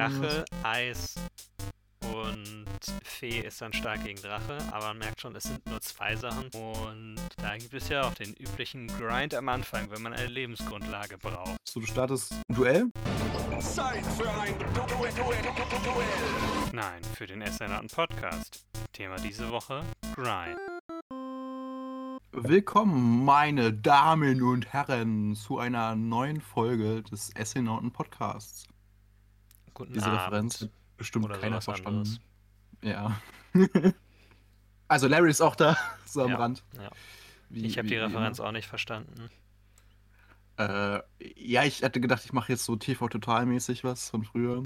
Drache, Eis und Fee ist dann stark gegen Drache, aber man merkt schon, es sind nur zwei Sachen. Und da gibt es ja auch den üblichen Grind am Anfang, wenn man eine Lebensgrundlage braucht. So, du startest ein Duell? Zeit für ein Duell. Duell. Nein, für den Essenauten Podcast. Thema diese Woche: Grind. Willkommen, meine Damen und Herren, zu einer neuen Folge des Essenauten Podcasts. Guten Diese Abend. Referenz hat bestimmt Oder keiner verstanden. anderes. Ja. also Larry ist auch da, so am Ja, Rand. ja. Wie- Ich habe die Referenz auch nicht verstanden. immer. Äh, ja, ich hatte gedacht, ich mache jetzt so TV-Total-mäßig was von früher.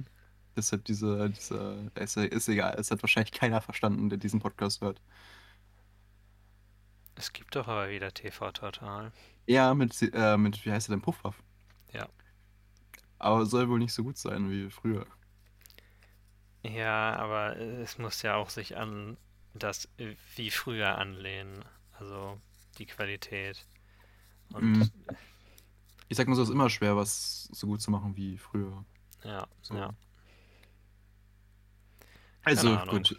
Das hat diese, diese, ist, ist egal, es hat wahrscheinlich keiner verstanden, der diesen Podcast hört. Es gibt doch aber wieder TV Total. Ja, mit, äh, mit wie heißt er denn, Puffwaff. Ja. Aber soll wohl nicht so gut sein wie früher. Ja, aber es muss ja auch sich an das äh, wie früher anlehnen. Also die Qualität. Und Mhm. Ich sag mal so, es ist immer schwer, was so gut zu machen wie früher. ja, So. ja. Also gut.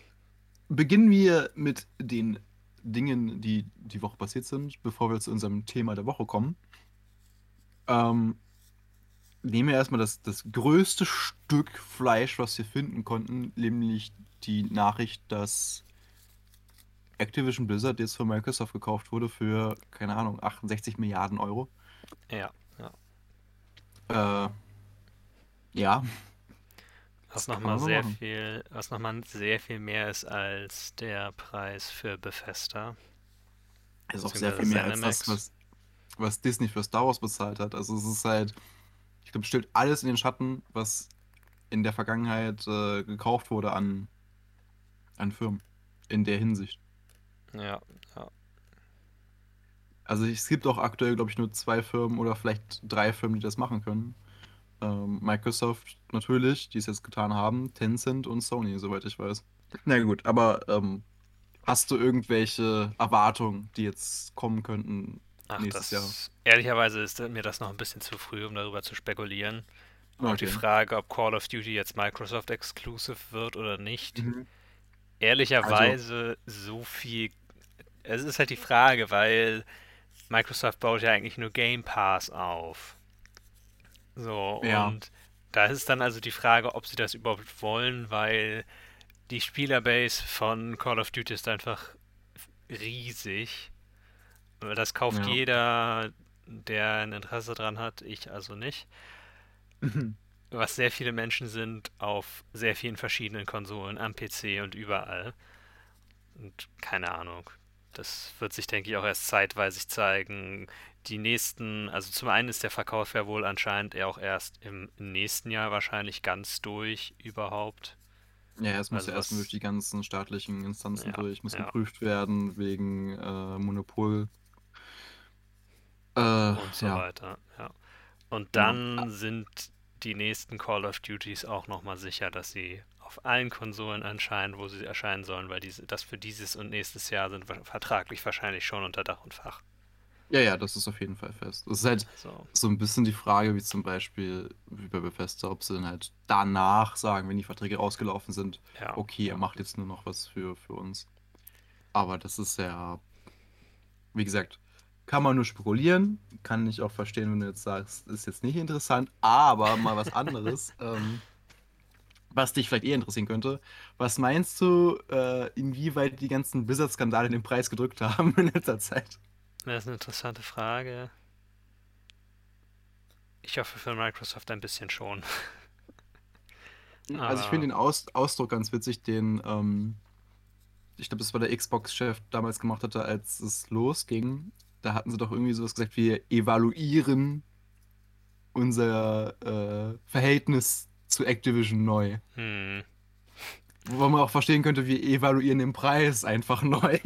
Beginnen wir mit den Dingen, die die Woche passiert sind, bevor wir zu unserem Thema der Woche kommen. Ähm, nehmen wir erstmal das, das größte Stück Fleisch, was wir finden konnten, nämlich die Nachricht, dass Activision Blizzard jetzt von Microsoft gekauft wurde für, keine Ahnung, 68 Milliarden Euro. Ja, Äh, ja, was nochmal sehr machen. viel, was nochmal sehr viel mehr ist als der Preis für Bethesda. ist auch sehr viel mehr als das, was, was Disney für Star Wars bezahlt hat. Also es ist halt, ich glaube, stellt alles in den Schatten, was in der Vergangenheit äh, gekauft wurde an, an Firmen. In der Hinsicht. Ja, ja. Also es gibt auch aktuell, glaube ich, nur zwei Firmen oder vielleicht drei Firmen, die das machen können. Ähm, Microsoft natürlich, die es jetzt getan haben, Tencent und Sony, soweit ich weiß. Na gut, aber ähm, hast du irgendwelche Erwartungen, die jetzt kommen könnten Ach, Nächstes das, Jahr. ehrlicherweise ist mir das noch ein bisschen zu früh, um darüber zu spekulieren. Auch die Okay. Frage, ob Call of Duty jetzt Microsoft Exclusive wird oder nicht. Mhm. Ehrlicherweise so viel. Es ist halt die Frage, weil Microsoft baut ja eigentlich nur Game Pass auf. So, Ja. und da ist dann also die Frage, ob sie das überhaupt wollen, weil die Spielerbase von Call of Duty ist einfach riesig. Das kauft Ja. jeder, der ein Interesse dran hat, ich also nicht was sehr viele Menschen sind auf sehr vielen verschiedenen Konsolen, am PC und überall. Und keine Ahnung. Das wird sich, denke ich, auch erst zeitweise zeigen. Die nächsten, also zum einen ist der Verkauf ja wohl anscheinend auch erst im nächsten Jahr wahrscheinlich ganz durch überhaupt. Ja, es muss Also ja erstmal was- durch die ganzen staatlichen Instanzen Ja, durch, muss ja. geprüft werden wegen äh, Monopol. Äh, und so ja. weiter. Ja. Und dann sind die nächsten Call of Duties auch nochmal sicher, dass sie auf allen Konsolen erscheinen, wo sie erscheinen sollen, weil diese, das für dieses und nächstes Jahr sind vertraglich wahrscheinlich schon unter Dach und Fach. ja, ja, das ist auf jeden Fall fest. Es ist halt So. so ein bisschen die Frage, wie zum Beispiel wie bei Bethesda, ob sie dann halt danach sagen, wenn die Verträge ausgelaufen sind, Ja. okay, ihr macht jetzt nur noch was für, für uns. Aber das ist ja, wie gesagt, kann man nur spekulieren. Kann ich auch verstehen, wenn du jetzt sagst, ist jetzt nicht interessant, aber mal was anderes, ähm, was dich vielleicht eher interessieren könnte. Was meinst du, äh, inwieweit die ganzen Blizzard-Skandale den Preis gedrückt haben in letzter Zeit? Das ist eine interessante Frage. Ich hoffe für Microsoft ein bisschen schon. Also ich finde den Aus Ausdruck ganz witzig, den, ähm, ich glaube, das war der Xbox-Chef damals gemacht hatte, als es losging. Da hatten sie doch irgendwie sowas gesagt, wir evaluieren unser äh, Verhältnis zu Activision neu. Hm. Wo man auch verstehen könnte, wir evaluieren den Preis einfach neu.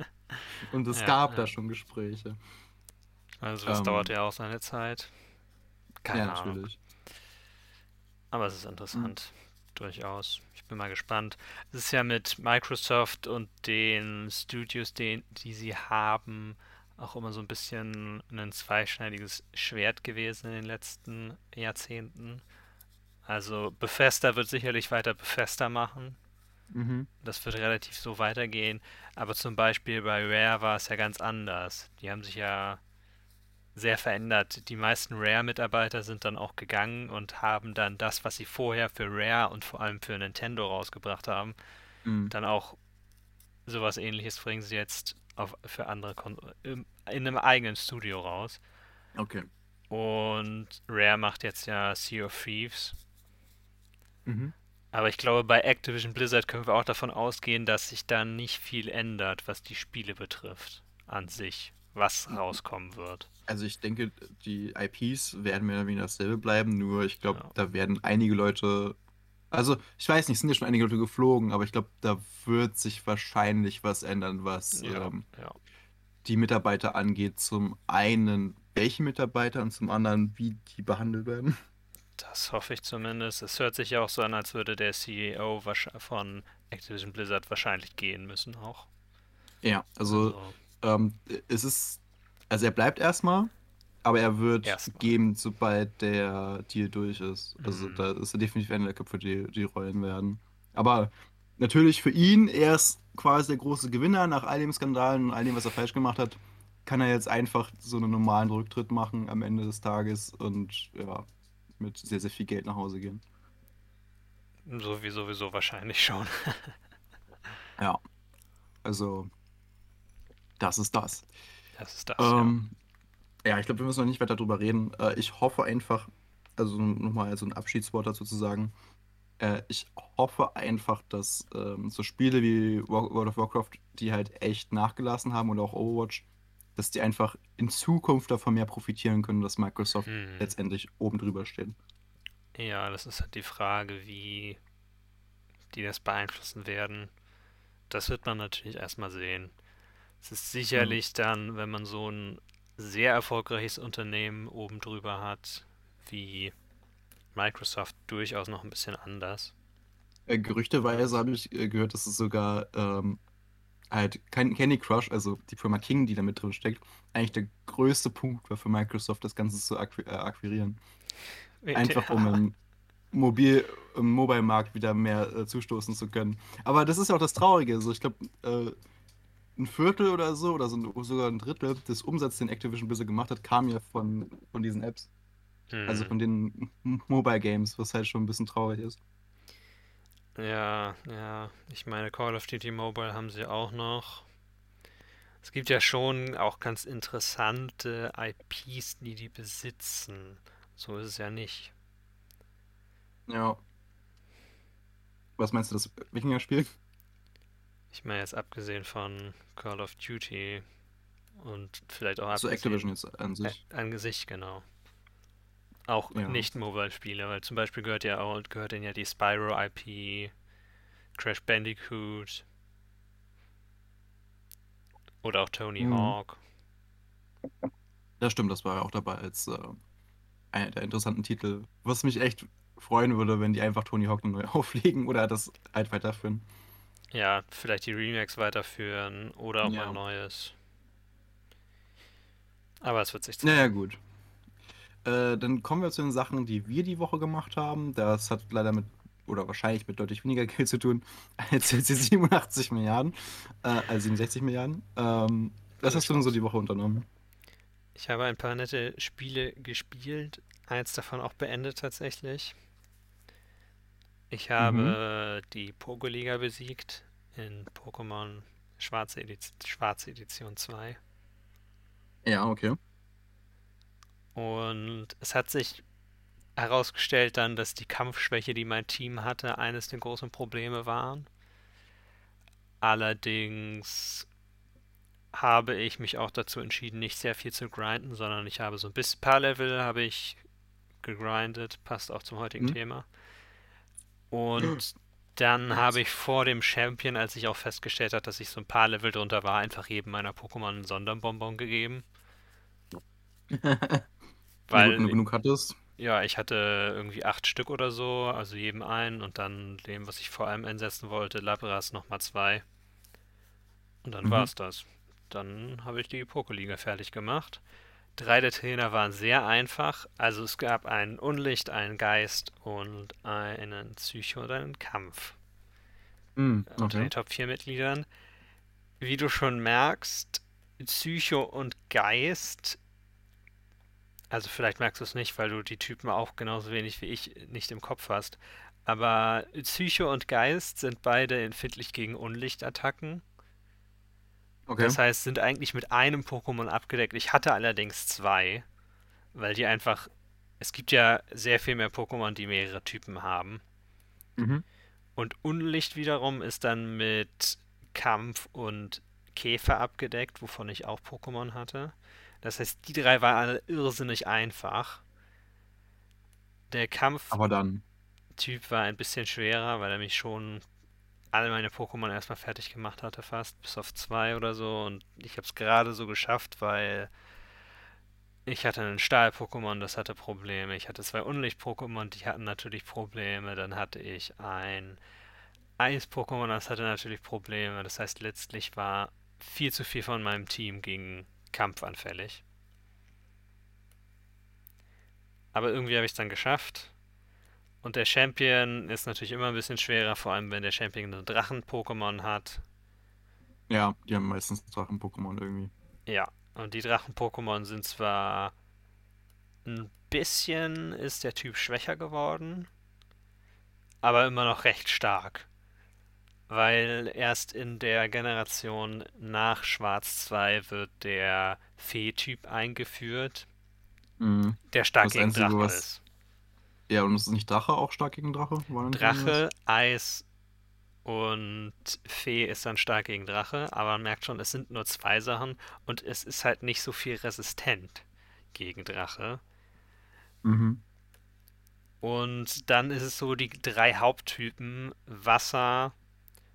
Und es Ja, gab ja. da schon Gespräche. Also das Ähm, dauert ja auch seine Zeit. Keine ja, Ahnung. natürlich. Aber es ist interessant. Durchaus. Ich bin mal gespannt. Es ist ja mit Microsoft und den Studios, den, die sie haben, auch immer so ein bisschen ein zweischneidiges Schwert gewesen in den letzten Jahrzehnten. Also Bethesda wird sicherlich weiter Bethesda machen. Mhm. Das wird relativ so weitergehen. Aber zum Beispiel bei Rare war es ja ganz anders. Die haben sich ja sehr verändert. Die meisten Rare-Mitarbeiter sind dann auch gegangen und haben dann das, was sie vorher für Rare und vor allem für Nintendo rausgebracht haben, Mhm. dann auch sowas ähnliches bringen sie jetzt auf, für andere Kon in in einem eigenen Studio raus. Okay. Und Rare macht jetzt ja Sea of Thieves. Mhm. Aber ich glaube, bei Activision Blizzard können wir auch davon ausgehen, dass sich da nicht viel ändert, was die Spiele betrifft, an sich, was rauskommen wird. Also ich denke, die IPs werden mehr oder weniger dasselbe bleiben, nur ich glaube, Ja. da werden einige Leute. Also, ich weiß nicht, es sind ja schon einige Leute geflogen, aber ich glaube, da wird sich wahrscheinlich was ändern, was Ja, ähm, ja. die Mitarbeiter angeht. Zum einen, welche Mitarbeiter und zum anderen, wie die behandelt werden. Das hoffe ich zumindest. Es hört sich ja auch so an, als würde der CEO von Activision Blizzard wahrscheinlich gehen müssen auch. Ja, also ähm, es ist, also er bleibt erstmal, aber er wird Erstmal. gehen, sobald der Deal durch ist. Also Mhm. da ist er definitiv einer der Köpfe, die, die rollen werden. Aber natürlich für ihn, er ist quasi der große Gewinner nach all den Skandalen und all dem, was er falsch gemacht hat, kann er jetzt einfach so einen normalen Rücktritt machen am Ende des Tages und ja, mit sehr, sehr viel Geld nach Hause gehen. So wie sowieso wahrscheinlich schon. Ja. Also, das ist das. Das ist das. Ähm, ja. Ich glaube, wir müssen noch nicht weiter drüber reden. Äh, ich hoffe einfach, also nochmal so ein Abschiedswort dazu zu sagen. Äh, ich hoffe einfach, dass ähm, so Spiele wie World of Warcraft, die halt echt nachgelassen haben oder auch Overwatch, dass die einfach in Zukunft davon mehr profitieren können, dass Microsoft ja. Hm. letztendlich oben drüber steht. Ja, das ist halt die Frage, wie die das beeinflussen werden. Das wird man natürlich erstmal sehen. Es ist sicherlich dann, wenn man so ein sehr erfolgreiches Unternehmen oben drüber hat, wie Microsoft, durchaus noch ein bisschen anders. Äh, gerüchteweise habe ich äh, gehört, dass es sogar ähm, halt kein Candy Crush, also die Firma King, die da mit drin steckt, eigentlich der größte Punkt war für Microsoft, das Ganze zu akqui äh, akquirieren. Einfach um im Mobil, im Mobile-Markt wieder mehr äh, zustoßen zu können. Aber das ist ja auch das Traurige. Also ich glaube, äh, ein Viertel oder so, oder so, sogar ein Drittel des Umsatzes, den Activision Blizzard gemacht hat, kam ja von, von diesen Apps. Also Hm. von den Mobile Games, was halt schon ein bisschen traurig ist. Ja, ja. Ich meine, Call of Duty Mobile haben sie auch noch. Es gibt ja schon auch ganz interessante IPs, die die besitzen. So ist es ja nicht. Ja. Was meinst du, das Wikinger-Spiel? Ich meine jetzt abgesehen von Call of Duty und vielleicht auch So abgesehen Activision jetzt an sich. An Gesicht, genau. Auch Ja. nicht Mobile-Spiele, weil zum Beispiel gehört ja auch gehört denen ja die Spyro IP, Crash Bandicoot oder auch Tony Mhm. Hawk. Das stimmt, das war ja auch dabei als äh, einer der interessanten Titel. Was mich echt freuen würde, wenn die einfach Tony Hawk neu auflegen oder das halt weiterführen. Ja, vielleicht die Remakes weiterführen oder auch mal Ja. ein neues. Aber es wird sich Naja, zeigen. gut. Äh, dann kommen wir zu den Sachen, die wir die Woche gemacht haben. Das hat leider mit, oder wahrscheinlich mit deutlich weniger Geld zu tun als jetzt die 87 Milliarden, äh, also 67 Milliarden. Ähm, was hast du denn so die Woche unternommen? Ich habe ein paar nette Spiele gespielt, eins davon auch beendet tatsächlich. Ich habe die Pogo-Liga besiegt in Pokémon Schwarze, Ediz Schwarze Edition 2. Ja, okay. Und es hat sich herausgestellt dann, dass die Kampfschwäche, die mein Team hatte, eines der großen Probleme waren. Allerdings habe ich mich auch dazu entschieden, nicht sehr viel zu grinden, sondern ich habe so ein bisschen paar Level habe ich gegrindet, passt auch zum heutigen Mhm. Thema. Und dann habe ich vor dem Champion, als ich auch festgestellt habe, dass ich so ein paar Level drunter war, einfach jedem meiner Pokémon einen Sonderbonbon gegeben. Weil wenn du genug hattest. ja, ich hatte irgendwie acht Stück oder so, also jedem einen und dann dem, was ich vor allem einsetzen wollte, Labras nochmal zwei. Und dann Mhm. war's das. Dann habe ich die Pokéliga fertig gemacht. Drei der Trainer waren sehr einfach. Also es gab einen Unlicht, einen Geist und einen Psycho und einen Kampf. Unter okay. den Top 4 Mitgliedern. Wie du schon merkst, Psycho und Geist. Also vielleicht merkst du es nicht, weil du die Typen auch genauso wenig wie ich nicht im Kopf hast. Aber Psycho und Geist sind beide empfindlich gegen Unlichtattacken. Okay. Das heißt, sind eigentlich mit einem Pokémon abgedeckt. Ich hatte allerdings zwei, weil die einfach. Es gibt ja sehr viel mehr Pokémon, die mehrere Typen haben. Mhm. Und Unlicht wiederum ist dann mit Kampf und Käfer abgedeckt, wovon ich auch Pokémon hatte. Das heißt, die drei waren alle irrsinnig einfach. Der Kampftyp Aber dann. war ein bisschen schwerer, weil er mich schon alle meine Pokémon erstmal fertig gemacht hatte, fast, bis auf zwei oder so. Und ich habe es gerade so geschafft, weil ich hatte einen Stahl-Pokémon, das hatte Probleme. Ich hatte zwei Unlicht-Pokémon, die hatten natürlich Probleme. Dann hatte ich ein Eis-Pokémon, das hatte natürlich Probleme. Das heißt, letztlich war viel zu viel von meinem Team gegen Kampf anfällig. Aber irgendwie habe ich es dann geschafft. Und der Champion ist natürlich immer ein bisschen schwerer, vor allem wenn der Champion einen Drachen-Pokémon hat. Ja, die haben meistens Drachen-Pokémon irgendwie. Ja, und die Drachen-Pokémon sind zwar ein bisschen ist der Typ schwächer geworden, aber immer noch recht stark. Weil erst in der Generation nach Schwarz 2 wird der Fee-Typ eingeführt, Mhm. der stark Das gegen Einzige, Drache was- ist. Ja, und ist nicht Drache auch stark gegen Drache? Drache, Eis und Fee ist dann stark gegen Drache, aber man merkt schon, es sind nur zwei Sachen und es ist halt nicht so viel resistent gegen Drache. Mhm. Und dann ist es so, die drei Haupttypen, Wasser,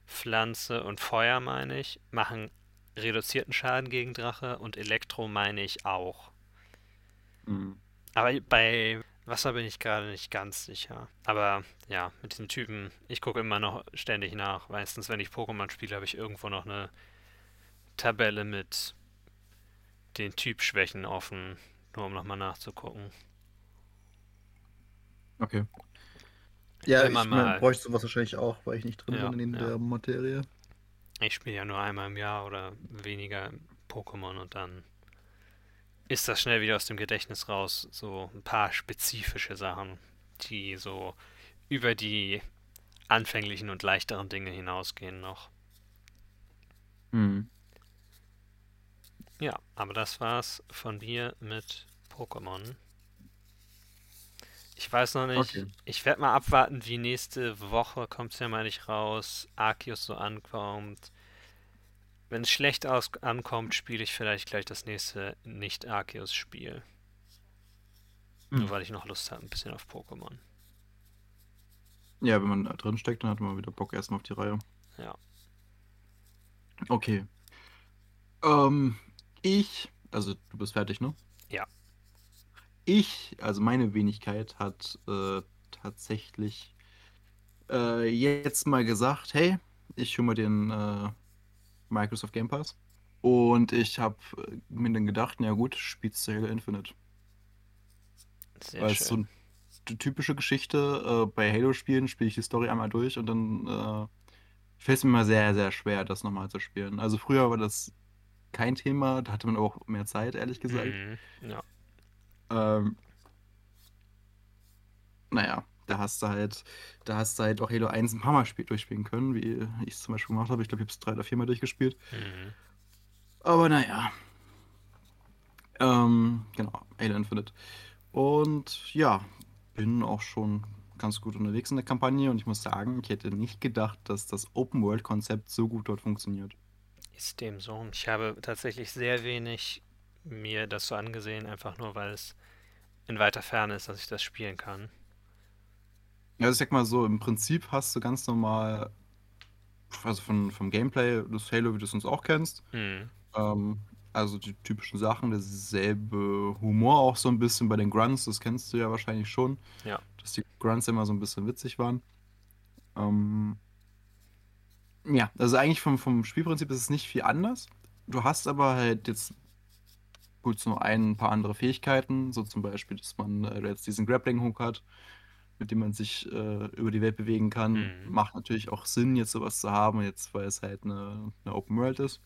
Pflanze und Feuer, meine ich, machen reduzierten Schaden gegen Drache und Elektro meine ich auch. Mhm. Aber bei Wasser bin ich gerade nicht ganz sicher. Aber ja, mit diesen Typen, ich gucke immer noch ständig nach. Meistens, wenn ich Pokémon spiele, habe ich irgendwo noch eine Tabelle mit den Typschwächen offen, nur um nochmal nachzugucken. Okay. Ja, Wenn ich man mein, mal- bräuchte sowas wahrscheinlich auch, weil ich nicht drin Ja, bin in ja. der Materie. Ich spiele ja nur einmal im Jahr oder weniger Pokémon und dann ist das schnell wieder aus dem Gedächtnis raus. So ein paar spezifische Sachen, die so über die anfänglichen und leichteren Dinge hinausgehen noch. Mhm. Ja, aber das war's von mir mit Pokémon. Ich weiß noch nicht. Okay. Ich werde mal abwarten, wie nächste Woche kommt es ja mal nicht raus. Arceus so ankommt. Wenn es schlecht aus ankommt, spiele ich vielleicht gleich das nächste Nicht-Arceus-Spiel. Nur Hm. weil ich noch Lust habe, ein bisschen auf Pokémon. Ja, wenn man da drin steckt, dann hat man wieder Bock erstmal auf die Reihe. Ja. Okay. Ähm, ich, also du bist fertig, ne? Ja. Ich, also meine Wenigkeit hat äh, tatsächlich äh, jetzt mal gesagt, hey, ich hole mir den äh, Microsoft Game Pass. Und ich habe mir dann gedacht, na gut, spielst du Halo Infinite. Sehr Weil es so schön. eine typische Geschichte, äh, bei Halo-Spielen spiele ich die Story einmal durch und dann äh, fällt es mir immer sehr, sehr schwer, das nochmal zu spielen. Also früher war das kein Thema, da hatte man auch mehr Zeit, ehrlich gesagt. Mhm. Ja. Ähm, naja, da hast du halt, da hast du halt auch Halo 1 ein paar Mal spiel durchspielen können, wie ich es zum Beispiel gemacht habe. Ich glaube, ich habe es drei oder vier Mal durchgespielt. Mhm. Aber naja. Ähm, genau, Halo Infinite. Und ja, bin auch schon ganz gut unterwegs in der Kampagne und ich muss sagen, ich hätte nicht gedacht, dass das Open-World-Konzept so gut dort funktioniert. Ist dem so. Ich habe tatsächlich sehr wenig mir das so angesehen, einfach nur weil es in weiter Ferne ist, dass ich das spielen kann. Ja, also ich sag mal so, im Prinzip hast du ganz normal, also von, vom Gameplay das Halo, wie du es uns auch kennst, Mhm. ähm, also die typischen Sachen, derselbe Humor auch so ein bisschen bei den Grunts, das kennst du ja wahrscheinlich schon. Ja. Dass die Grunts immer so ein bisschen witzig waren. Ähm, ja, also eigentlich vom, vom Spielprinzip ist es nicht viel anders. Du hast aber halt jetzt gut so ein paar andere Fähigkeiten, so zum Beispiel, dass man äh, jetzt diesen Grappling-Hook hat, mit dem man sich äh, über die Welt bewegen kann. Mhm. Macht natürlich auch Sinn, jetzt sowas zu haben, jetzt weil es halt eine, eine Open World ist.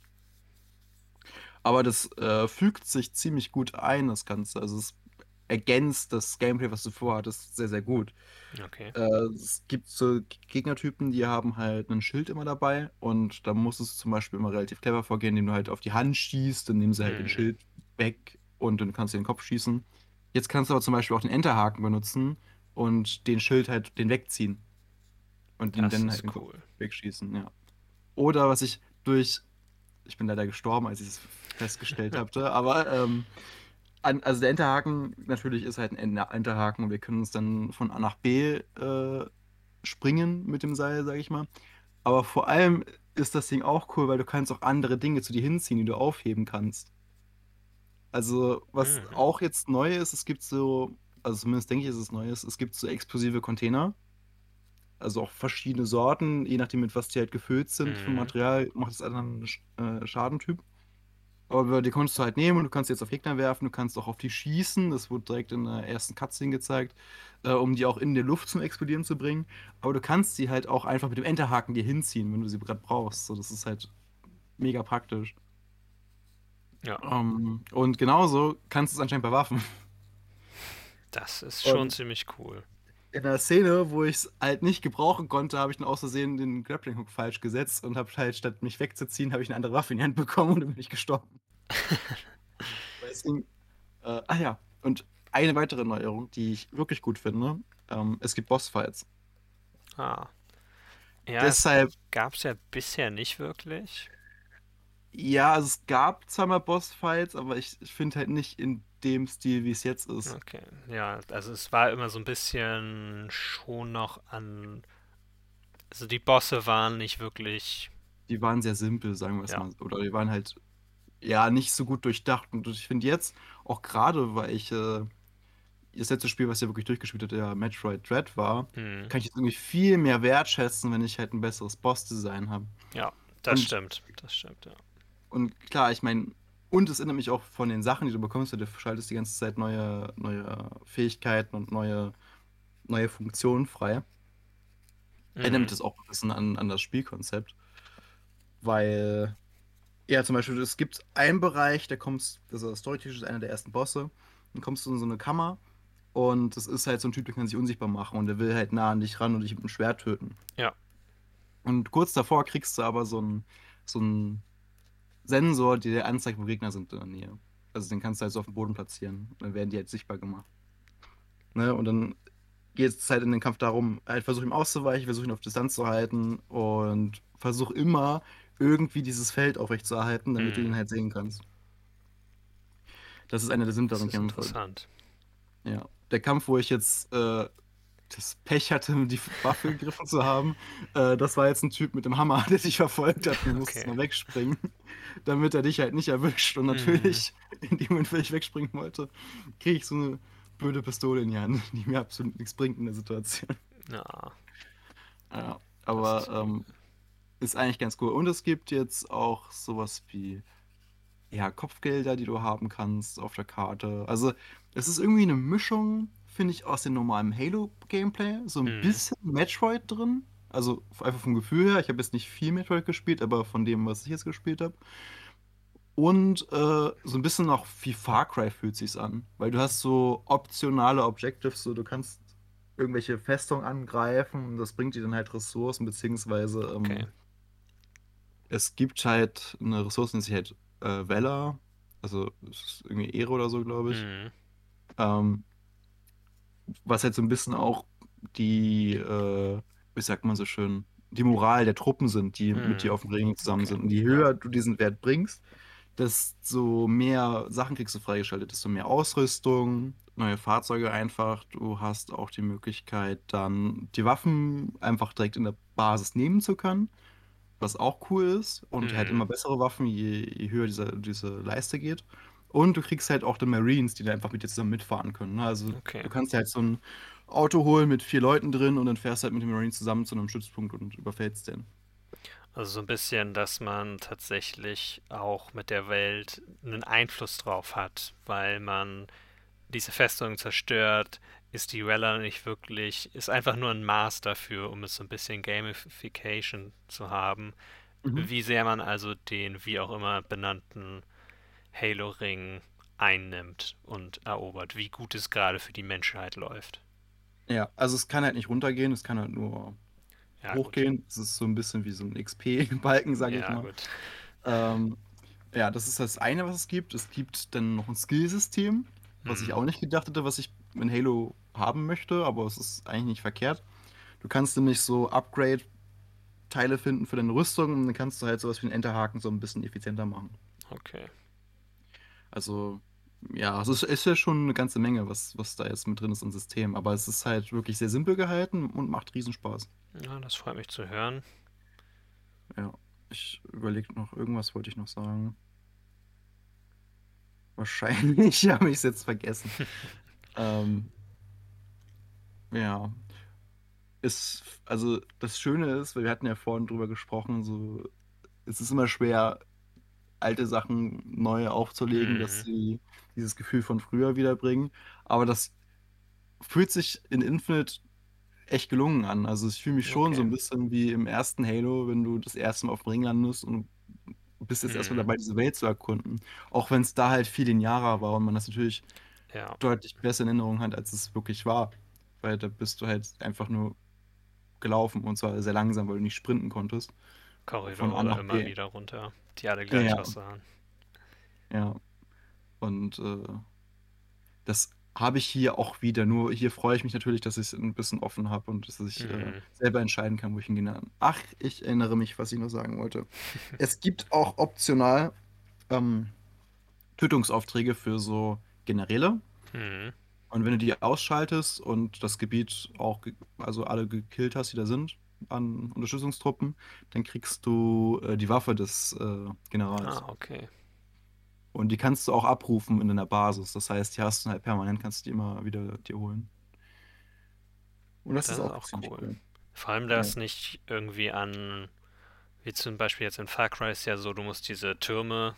Aber das äh, fügt sich ziemlich gut ein, das Ganze. Also es ergänzt das Gameplay, was du vorhattest, sehr, sehr gut. Okay. Äh, es gibt so Gegnertypen, die haben halt ein Schild immer dabei und da musst du zum Beispiel immer relativ clever vorgehen, indem du halt auf die Hand schießt, dann nehmen sie halt Mhm. den Schild weg und dann kannst du den Kopf schießen. Jetzt kannst du aber zum Beispiel auch den Enterhaken benutzen und den Schild halt den wegziehen. Und ihn Das dann halt cool. wegschießen, ja. Oder was ich durch, ich bin leider gestorben, als ich es festgestellt hatte, aber ähm, an, also der Enterhaken natürlich ist halt ein En- Enterhaken und wir können uns dann von A nach B äh, springen mit dem Seil, sag ich mal. Aber vor allem ist das Ding auch cool, weil du kannst auch andere Dinge zu dir hinziehen, die du aufheben kannst. Also, was Mhm. auch jetzt neu ist, es gibt so, also zumindest denke ich, ist es neu ist, es gibt so explosive Container. Also auch verschiedene Sorten, je nachdem, mit was die halt gefüllt sind. Vom Mhm. Material macht es einen anderen äh, Schadentyp. Aber die konntest du halt nehmen und du kannst jetzt auf Gegner werfen, du kannst auch auf die schießen. Das wurde direkt in der ersten Cutscene gezeigt, äh, um die auch in der Luft zum Explodieren zu bringen. Aber du kannst sie halt auch einfach mit dem Enterhaken dir hinziehen, wenn du sie gerade brauchst. So, das ist halt mega praktisch. Ja, Ähm, und genauso kannst du es anscheinend bei Waffen. Das ist schon Und- ziemlich cool. In der Szene, wo ich es halt nicht gebrauchen konnte, habe ich dann aus Versehen den Grappling Hook falsch gesetzt und habe halt statt mich wegzuziehen, habe ich eine andere Waffe in die Hand bekommen und dann bin ich gestorben. Deswegen, äh, ah ja, und eine weitere Neuerung, die ich wirklich gut finde, ähm, es gibt Bossfights. Ah. Ja, Deshalb, gab es ja bisher nicht wirklich. Ja, also es gab zwar mal Bossfights, aber ich, ich finde halt nicht in dem Stil, wie es jetzt ist. Okay. Ja, also es war immer so ein bisschen schon noch an. Also die Bosse waren nicht wirklich. Die waren sehr simpel, sagen wir es Ja. mal. Oder die waren halt, ja, nicht so gut durchdacht. Und ich finde jetzt, auch gerade, weil ich äh, das letzte Spiel, was ich ja wirklich durchgespielt hatte, ja Metroid Dread war, Hm, kann ich jetzt irgendwie viel mehr wertschätzen, wenn ich halt ein besseres Boss-Design habe. ja, das Und- stimmt. Das stimmt, ja. Und klar, ich meine, und es erinnert mich auch von den Sachen, die du bekommst, weil du schaltest die ganze Zeit neue, neue Fähigkeiten und neue, neue Funktionen frei. Erinnert Mhm. mich das auch ein bisschen an, an das Spielkonzept. Weil, ja, zum Beispiel, es gibt einen Bereich, da kommst, also das Storytisch ist einer der ersten Bosse, dann kommst du in so eine Kammer und das ist halt so ein Typ, der kann sich unsichtbar machen und der will halt nah an dich ran und dich mit einem Schwert töten. Ja. Und kurz davor kriegst du aber so einen so einen Sensor, der dir anzeigt, wo Gegner sind in der Nähe. Also den kannst du halt so auf dem Boden platzieren. Dann werden die halt sichtbar gemacht. Ne? Und dann geht es halt in den Kampf darum, halt versuch ihm auszuweichen, versuch ihn auf Distanz zu halten und versuch immer irgendwie dieses Feld aufrechtzuerhalten, damit du Mhm. ihn halt sehen kannst. Das ist einer der simpleren Kämpfe. interessant. Ja. Der Kampf, wo ich jetzt äh, das Pech hatte, die Waffe gegriffen zu haben, äh, das war jetzt ein Typ mit dem Hammer, der dich verfolgt hat. Du musstest Okay. mal wegspringen, damit er dich halt nicht erwischt. Und natürlich, in dem Moment, wo ich wegspringen wollte, kriege ich so eine blöde Pistole in die Hand, die mir absolut nichts bringt in der Situation. Ja. Ja, aber ist ähm, ist eigentlich ganz cool. Und es gibt jetzt auch sowas wie ja, Kopfgelder, die du haben kannst auf der Karte. Also, es ist irgendwie eine Mischung, finde ich, aus dem normalen Halo-Gameplay. So ein Mhm. bisschen Metroid drin. Also einfach vom Gefühl her. Ich habe jetzt nicht viel Metroid gespielt, aber von dem, was ich jetzt gespielt habe. Und äh, so ein bisschen auch wie Far Cry fühlt sich's an. Weil du hast so optionale Objectives, so du kannst irgendwelche Festungen angreifen und das bringt dir dann halt Ressourcen, beziehungsweise ähm, Okay. es gibt halt eine Ressource, die sich halt äh, Valor. Also es ist irgendwie Ehre oder so, glaube ich. Mhm. Ähm, was halt so ein bisschen auch die, äh, wie sagt man so schön, die Moral der Truppen sind, die Mhm. mit dir auf dem Ring zusammen Okay. sind. Und je höher du diesen Wert bringst, desto mehr Sachen kriegst du freigeschaltet, desto mehr Ausrüstung, neue Fahrzeuge einfach. Du hast auch die Möglichkeit, dann die Waffen einfach direkt in der Basis nehmen zu können, was auch cool ist. Und halt Mhm. immer bessere Waffen, je, je höher diese, diese Leiste geht. Und du kriegst halt auch die Marines, die da einfach mit dir zusammen mitfahren können. ne? Also Okay. du kannst halt so ein Auto holen mit vier Leuten drin und dann fährst du halt mit den Marines zusammen zu einem Stützpunkt und überfällst den. Also so ein bisschen, dass man tatsächlich auch mit der Welt einen Einfluss drauf hat, weil man diese Festung zerstört, ist die Rella nicht wirklich, ist einfach nur ein Maß dafür, um es so ein bisschen Gamification zu haben, Mhm. wie sehr man also den wie auch immer benannten Halo-Ring einnimmt und erobert, wie gut es gerade für die Menschheit läuft. Ja, also es kann halt nicht runtergehen, es kann halt nur Ja, gut. hochgehen. Es ist so ein bisschen wie so ein XP-Balken, sage ich Ja, mal. gut. Ähm, ja, das ist das eine, was es gibt. Es gibt dann noch ein Skillsystem, was ich Mhm. auch nicht gedacht hätte, was ich in Halo haben möchte, aber es ist eigentlich nicht verkehrt. Du kannst nämlich so Upgrade-Teile finden für deine Rüstung und dann kannst du halt sowas wie einen Enterhaken so ein bisschen effizienter machen. Okay. Also, ja, es ist, ist ja schon eine ganze Menge, was, was da jetzt mit drin ist im System, aber es ist halt wirklich sehr simpel gehalten und macht Riesenspaß. Ja, das freut mich zu hören. Ja, ich überlege noch, irgendwas wollte ich noch sagen. Wahrscheinlich habe ich es jetzt vergessen. ähm, ja. Ist, also das Schöne ist, weil wir hatten ja vorhin drüber gesprochen, so, es ist immer schwer, alte Sachen neu aufzulegen, dass Mhm. sie dieses Gefühl von früher wiederbringen. Aber das fühlt sich in Infinite echt gelungen an. Also ich fühle mich schon so Okay. ein bisschen wie im ersten Halo, wenn du das erste Mal auf dem Ring landest und bist jetzt erstmal Mhm. dabei, diese Welt zu erkunden. Auch wenn es da halt viel linearer war und man das natürlich Ja, deutlich besser in Erinnerung hat, als es wirklich war. Weil da bist du halt einfach nur gelaufen und zwar sehr langsam, weil du nicht sprinten konntest. Korridore immer B. wieder runter, die alle gleich Ja. aussahen. Ja. Und äh, das habe ich hier auch wieder. Nur hier freue ich mich natürlich, dass ich es ein bisschen offen habe und dass ich äh, Mhm. selber entscheiden kann, wo ich hingehen kann. Ach, ich erinnere mich, was ich noch sagen wollte. es gibt auch optional ähm, Tötungsaufträge für so Generäle. Mhm. Und wenn du die ausschaltest und das Gebiet auch, also alle gekillt hast, die da sind, an Unterstützungstruppen, dann kriegst du äh, die Waffe des äh, Generals. Ah, okay. Und die kannst du auch abrufen in deiner Basis. Das heißt, die hast du halt permanent, kannst du die immer wieder dir holen. Und das, Das ist auch, auch cool. cool. Vor allem, Ja. dass nicht irgendwie an, wie zum Beispiel jetzt in Far Cry ist ja so, du musst diese Türme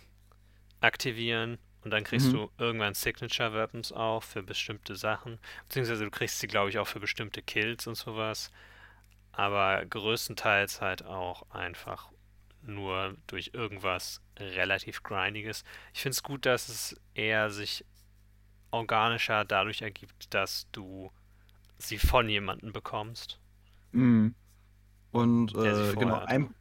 aktivieren und dann kriegst Mhm. du irgendwann Signature Weapons auch für bestimmte Sachen. Beziehungsweise du kriegst sie, glaube ich, auch für bestimmte Kills und sowas. Aber größtenteils halt auch einfach nur durch irgendwas relativ Grindiges. Ich finde es gut, dass es eher sich organischer dadurch ergibt, dass du sie von jemandem bekommst. Mhm. Und äh, genau, ein,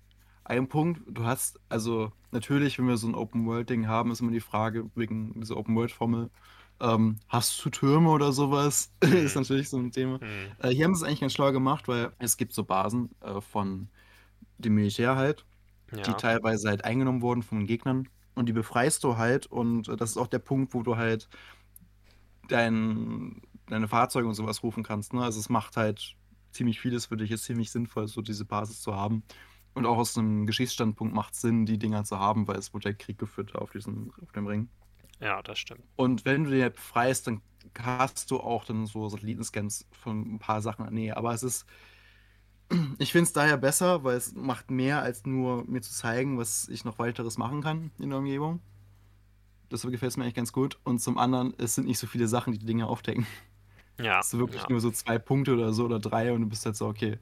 ein Punkt, du hast, also natürlich, wenn wir so ein Open-World-Ding haben, ist immer die Frage, wegen dieser Open-World-Formel, ähm, hast du Türme oder sowas? ist Mhm. natürlich so ein Thema. Hm. Äh, hier haben sie es eigentlich ganz schlau gemacht, weil es gibt so Basen äh, von dem Militär halt, die Ja. teilweise halt eingenommen wurden von den Gegnern. Und die befreist du halt. Und äh, das ist auch der Punkt, wo du halt dein, deine Fahrzeuge und sowas rufen kannst. Ne? Also es macht halt ziemlich vieles für dich, ist ziemlich sinnvoll, so diese Basis zu haben. Und auch aus einem Geschichtsstandpunkt macht es Sinn, die Dinger zu haben, weil es wurde ja Krieg geführt auf, diesem, auf dem Ring. Ja, das stimmt. Und wenn du die halt befreist, dann hast du auch dann so Satellitenscans von ein paar Sachen in der Nähe. Aber es ist, ich finde es daher besser, weil es macht mehr, als nur mir zu zeigen, was ich noch weiteres machen kann in der Umgebung. Das gefällt es mir eigentlich ganz gut. Und zum anderen, es sind nicht so viele Sachen, die die Dinge aufdecken. Ja, Es sind wirklich ja, nur so zwei Punkte oder so oder drei und du bist halt so, okay,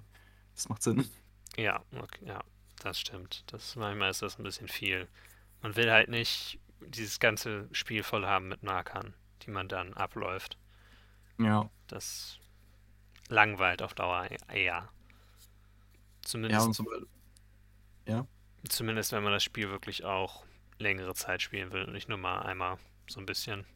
das macht Sinn. ja, okay, ja, das stimmt. Das, manchmal ist das ein bisschen viel. Man will halt nicht dieses ganze Spiel voll haben mit Markern, die man dann abläuft. Ja. Das langweilt auf Dauer eher. Ja, Zumindest, und so, ja. zumindest wenn man das Spiel wirklich auch längere Zeit spielen will und nicht nur mal einmal so ein bisschen.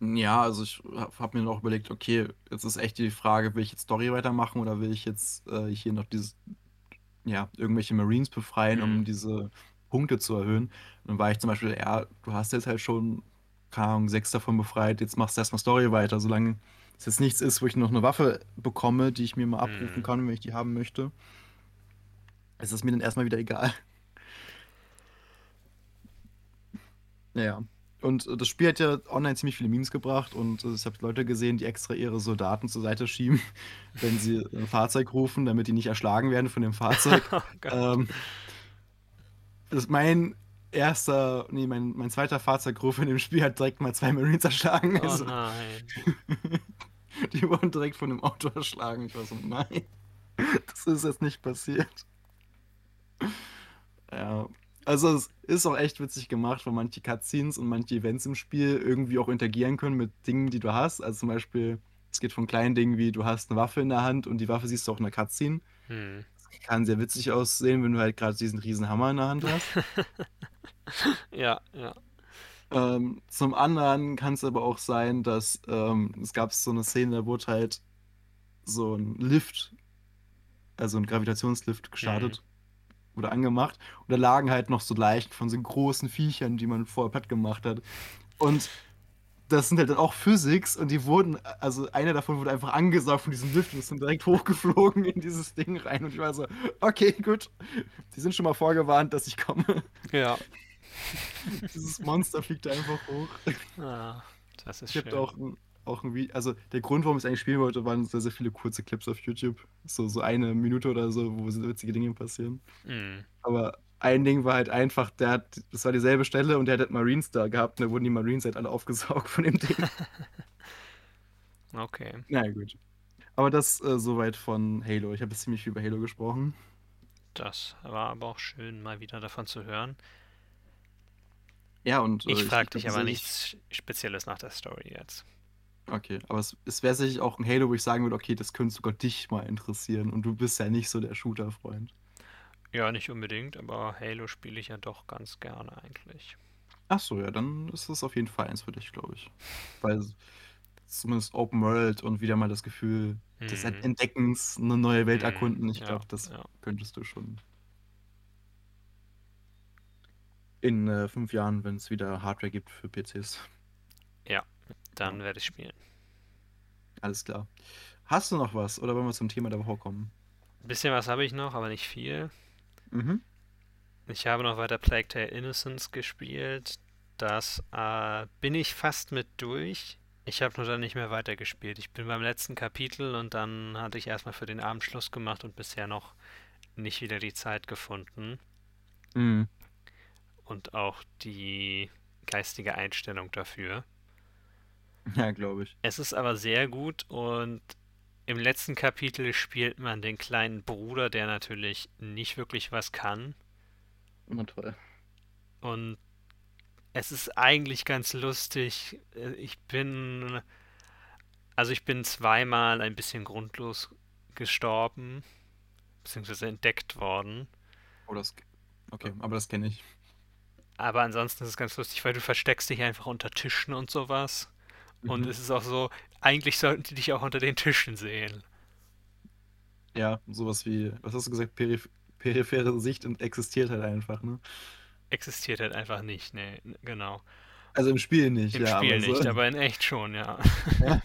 Ja, also ich habe mir noch überlegt, okay, jetzt ist echt die Frage, will ich jetzt Story weitermachen oder will ich jetzt äh, hier noch dieses, ja, irgendwelche Marines befreien, um Mhm. diese Punkte zu erhöhen. Dann war ich zum Beispiel, ja, du hast jetzt halt schon, keine Ahnung, sechs davon befreit, jetzt machst du erstmal Story weiter, solange es jetzt nichts ist, wo ich noch eine Waffe bekomme, die ich mir mal abrufen Mhm. kann, wenn ich die haben möchte. ist Es mir dann erstmal wieder egal. Ja. Und das Spiel hat ja online ziemlich viele Memes gebracht und ich habe Leute gesehen, die extra ihre Soldaten zur Seite schieben, wenn sie ein Fahrzeug rufen, damit die nicht erschlagen werden von dem Fahrzeug. Oh ähm, ist mein erster, nee, mein, mein zweiter Fahrzeugruf in dem Spiel hat direkt mal zwei Marines erschlagen. Oh Also, nein. die wurden direkt von dem Auto erschlagen. Ich war so, nein, das ist jetzt nicht passiert. Ja, also es ist auch echt witzig gemacht, weil manche Cutscenes und manche Events im Spiel irgendwie auch interagieren können mit Dingen, die du hast. Also zum Beispiel, es geht von kleinen Dingen wie, du hast eine Waffe in der Hand und die Waffe siehst du auch in der Cutscene. Hm. Kann sehr witzig aussehen, wenn du halt gerade diesen riesen Hammer in der Hand hast. Ja, ja. Ähm, zum anderen kann es aber auch sein, dass ähm, es gab so eine Szene, da wurde halt so ein Lift, also ein Gravitationslift gestartet oder angemacht. Und da lagen halt noch so Leichen von so großen Viechern, die man vorher platt gemacht hat. Und das sind halt dann auch Physics und die wurden, also einer davon wurde einfach angesaugt von diesem Lift und ist dann direkt hochgeflogen in dieses Ding rein. Und ich war so, okay, gut. Die sind schon mal vorgewarnt, dass ich komme. Ja. Dieses Monster fliegt da einfach hoch. Ah, das ist Ich habe schön. auch ein, auch ein Video, also der Grund, warum ich es eigentlich spielen wollte, waren sehr, sehr viele kurze Clips auf YouTube. So, so eine Minute oder so, wo so witzige Dinge passieren. Hm. Aber ein Ding war halt einfach, der hat, das war dieselbe Stelle und der hat halt Marines da gehabt und da wurden die Marines halt alle aufgesaugt von dem Ding. Okay. Na ja, gut. Aber das äh, soweit von Halo. Ich habe jetzt ziemlich viel über Halo gesprochen. Das war aber auch schön, mal wieder davon zu hören. Ja, und. äh, Ich frage dich aber nichts Spezielles nach der Story jetzt. Okay, aber es, es wäre sicherlich auch ein Halo, wo ich sagen würde, okay, das könnte sogar dich mal interessieren und du bist ja nicht so der Shooter-Freund. Ja, nicht unbedingt, aber Halo spiele ich ja doch ganz gerne eigentlich. Ach so, ja, dann ist das auf jeden Fall eins für dich, glaube ich. Weil zumindest Open World und wieder mal das Gefühl des Mhm. Entdeckens, eine neue Welt Mhm, erkunden, ich ja, glaube, das ja. könntest du schon. In äh, fünf Jahren, wenn es wieder Hardware gibt für PCs. Dann werde ich spielen. Alles klar. Hast du noch was oder wollen wir zum Thema der Woche kommen? Ein bisschen was habe ich noch, aber nicht viel. Mhm. Ich habe noch weiter Plague Tale Innocence gespielt. Das äh, bin ich fast mit durch. Ich habe nur dann nicht mehr weitergespielt. Ich bin beim letzten Kapitel und dann hatte ich erstmal für den Abend Schluss gemacht und bisher noch nicht wieder die Zeit gefunden Mhm. und auch die geistige Einstellung dafür. Ja, glaube ich. Es ist aber sehr gut und im letzten Kapitel spielt man den kleinen Bruder, der natürlich nicht wirklich was kann. Immer toll. Und es ist eigentlich ganz lustig. Äh, Ich bin, also ich bin zweimal ein bisschen grundlos gestorben, beziehungsweise entdeckt worden. Oh, das. Okay, aber das kenne ich. Aber ansonsten ist es ganz lustig, weil du versteckst dich einfach unter Tischen und sowas. Und Mhm. es ist auch so, eigentlich sollten die dich auch unter den Tischen sehen. Ja, sowas wie, was hast du gesagt, Periph periphere Sicht und existiert halt einfach, ne? Existiert halt einfach nicht, ne, genau. Also im Spiel nicht, Im ja, Spiel aber so. nicht, aber in echt schon, ja. Ja.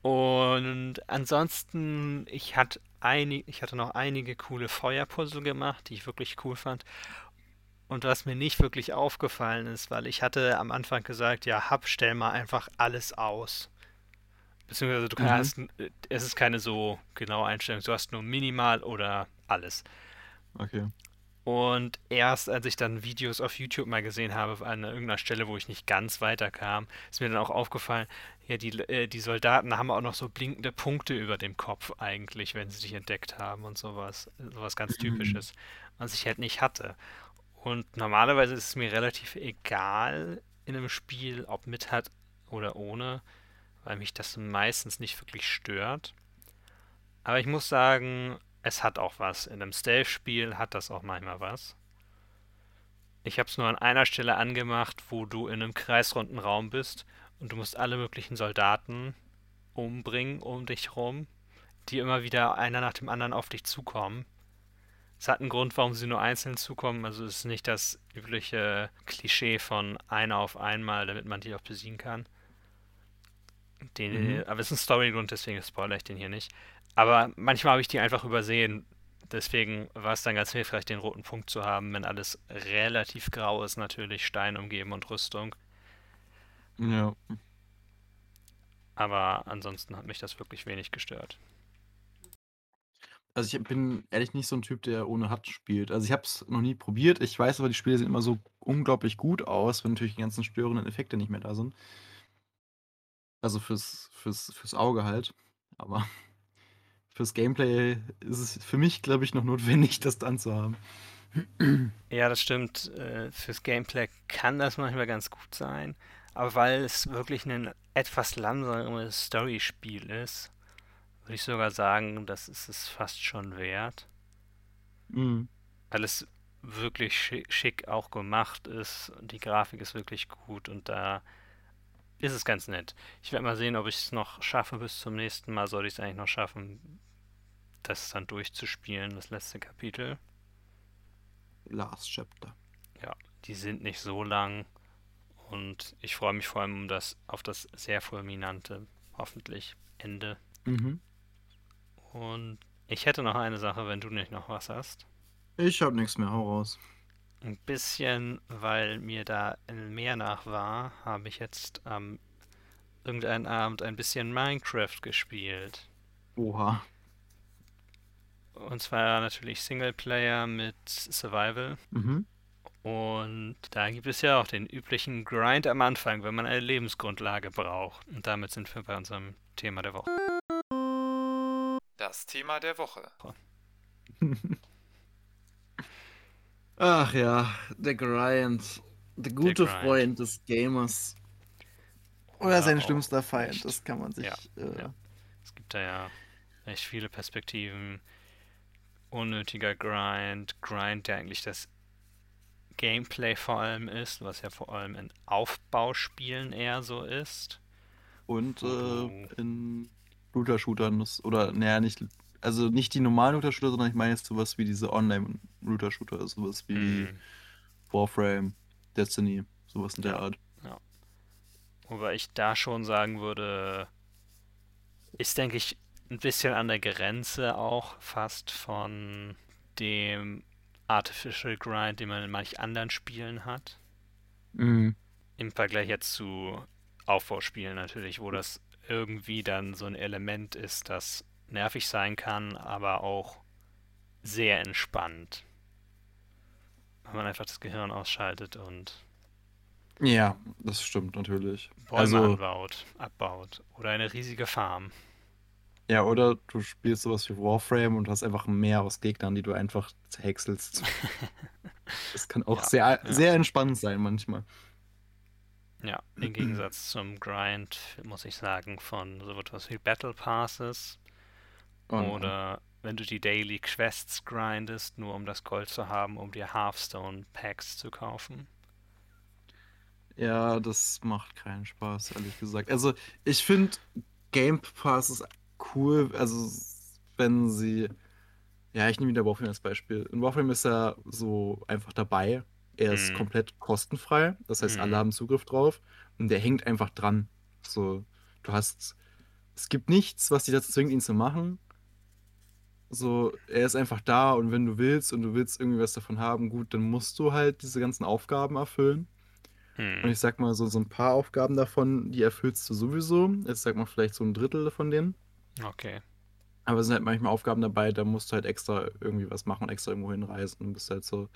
Und ansonsten, ich hatte, einig, ich hatte noch einige coole Feuerpuzzle gemacht, die ich wirklich cool fand. Und was mir nicht wirklich aufgefallen ist, weil ich hatte am Anfang gesagt, ja, Hub, stell mal einfach alles aus. Beziehungsweise du Mhm. kannst, es ist keine so genaue Einstellung, du hast nur minimal oder alles. Okay. Und erst als ich dann Videos auf YouTube mal gesehen habe, an irgendeiner Stelle, wo ich nicht ganz weiterkam, ist mir dann auch aufgefallen, ja, die, äh, die Soldaten haben auch noch so blinkende Punkte über dem Kopf eigentlich, wenn sie dich entdeckt haben und sowas. Sowas ganz Mhm. Typisches, was ich halt nicht hatte. Und normalerweise ist es mir relativ egal in einem Spiel, ob mit hat oder ohne, weil mich das meistens nicht wirklich stört. Aber ich muss sagen, es hat auch was. In einem Stealth-Spiel hat das auch manchmal was. Ich habe es nur an einer Stelle angemacht, wo du in einem kreisrunden Raum bist und du musst alle möglichen Soldaten umbringen um dich rum, die immer wieder einer nach dem anderen auf dich zukommen. Es hat einen Grund, warum sie nur einzeln zukommen. Also es ist nicht das übliche Klischee von einer auf einmal, damit man die auch besiegen kann. Den, Mhm. Aber es ist ein Storygrund, deswegen spoilere ich den hier nicht. Aber manchmal habe ich die einfach übersehen. Deswegen war es dann ganz hilfreich, den roten Punkt zu haben, wenn alles relativ grau ist, natürlich Stein umgeben und Rüstung. Ja. Aber ansonsten hat mich das wirklich wenig gestört. Also ich bin ehrlich nicht so ein Typ, der ohne HUD spielt. Also ich habe es noch nie probiert. Ich weiß aber, die Spiele sehen immer so unglaublich gut aus, wenn natürlich die ganzen störenden Effekte nicht mehr da sind. Also fürs, fürs, fürs Auge halt. Aber fürs Gameplay ist es für mich, glaube ich, noch notwendig, das dann zu haben. Ja, das stimmt. Äh, Fürs Gameplay kann das manchmal ganz gut sein. Aber weil es wirklich ein etwas langsameres Storyspiel ist, würde ich sogar sagen, das ist es fast schon wert. Mhm. Weil es wirklich schick, schick auch gemacht ist die Grafik ist wirklich gut und da ist es ganz nett. Ich werde mal sehen, ob ich es noch schaffe bis zum nächsten Mal. Sollte ich es eigentlich noch schaffen, das dann durchzuspielen, das letzte Kapitel. Last Chapter. Ja, die sind nicht so lang und ich freue mich vor allem um das, auf das sehr fulminante, hoffentlich, Ende. Mhm. Und ich hätte noch eine Sache, wenn du nicht noch was hast. Ich habe nichts mehr, hau raus. Ein bisschen, weil mir da mehr nach war, habe ich jetzt am irgendeinen Abend ein bisschen Minecraft gespielt. Oha. Und zwar natürlich Singleplayer mit Survival. Mhm. Und da gibt es ja auch den üblichen Grind am Anfang, wenn man eine Lebensgrundlage braucht. Und damit sind wir bei unserem Thema der Woche. Das Thema der Woche. Ach ja, der Grind. Der gute Grind. Freund des Gamers. Oder Oder sein schlimmster Feind, nicht. das kann man sich. Ja, äh, ja. Es gibt da ja echt viele Perspektiven. Unnötiger Grind, Grind, der eigentlich das Gameplay vor allem ist, was ja vor allem in Aufbauspielen eher so ist. Und Oh. äh, in Looter-Shootern oder naja, nicht, also nicht die normalen Looter-Shooter, sondern ich meine jetzt sowas wie diese Online-Looter-Shooter, sowas wie Mhm. Warframe, Destiny, sowas in der Ja. Art. Wobei ich da schon sagen würde, ist, denke ich, ein bisschen an der Grenze auch fast von dem Artificial Grind, den man in manch anderen Spielen hat. Mhm. Im Vergleich jetzt zu Aufbauspielen natürlich, wo das irgendwie dann so ein Element ist, das nervig sein kann, aber auch sehr entspannt. Wenn man einfach das Gehirn ausschaltet und Ja, das stimmt natürlich. Bäume Also, anbaut, abbaut oder eine riesige Farm. ja, oder du spielst sowas wie Warframe und hast einfach ein Meer aus Gegnern, die du einfach zerhäckselst. Das kann auch Ja, sehr, ja. sehr entspannend sein manchmal. Ja, im Gegensatz zum Grind, muss ich sagen, von so etwas wie Battle Passes Und, oder wenn du die Daily Quests grindest, nur um das Gold zu haben, um dir Hearthstone Packs zu kaufen. Ja, das macht keinen Spaß, ehrlich gesagt. Also, ich finde Game Pass ist cool, also wenn sie. Ja, ich nehme wieder Warframe als Beispiel. In Warframe ist er so einfach dabei. Er ist Mhm. komplett kostenfrei. Das heißt, alle Mhm. haben Zugriff drauf. Und der hängt einfach dran. So, du hast. Es gibt nichts, was dich dazu zwingt, ihn zu machen. So, er ist einfach da und wenn du willst und du willst irgendwie was davon haben, gut, dann musst du halt diese ganzen Aufgaben erfüllen. Und Hm. ich sag mal, so, so ein paar Aufgaben davon, die erfüllst du sowieso. Jetzt sag mal vielleicht so ein Drittel von denen. Okay. Aber es sind halt manchmal Aufgaben dabei, da musst du halt extra irgendwie was machen, extra irgendwo hinreisen und bist halt so,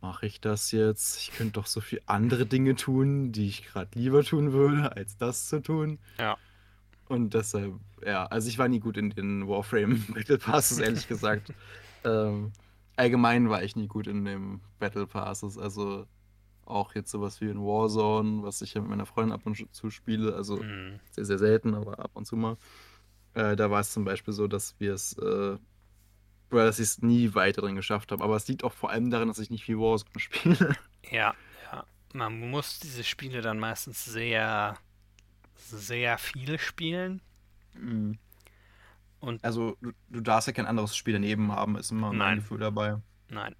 mache ich das jetzt? Ich könnte doch so viel andere Dinge tun, die ich gerade lieber tun würde, als das zu tun. Ja. Und deshalb, ja, also ich war nie gut in den Warframe Battle Passes, ehrlich gesagt. ähm, allgemein war ich nie gut in den Battle Passes, also auch jetzt sowas wie in Warzone, was ich ja mit meiner Freundin ab und zu spiele, also Hm. sehr, sehr selten, aber ab und zu mal. Äh, da war es zum Beispiel so, dass wir es, äh, dass ich es nie weiter drin geschafft habe. Aber es liegt auch vor allem daran, dass ich nicht viel Warzone spiele. Ja, ja. Man muss diese Spiele dann meistens sehr, sehr viel spielen. Und Also, du, du darfst ja kein anderes Spiel daneben haben, ist immer mein. Gefühl dabei. Nein.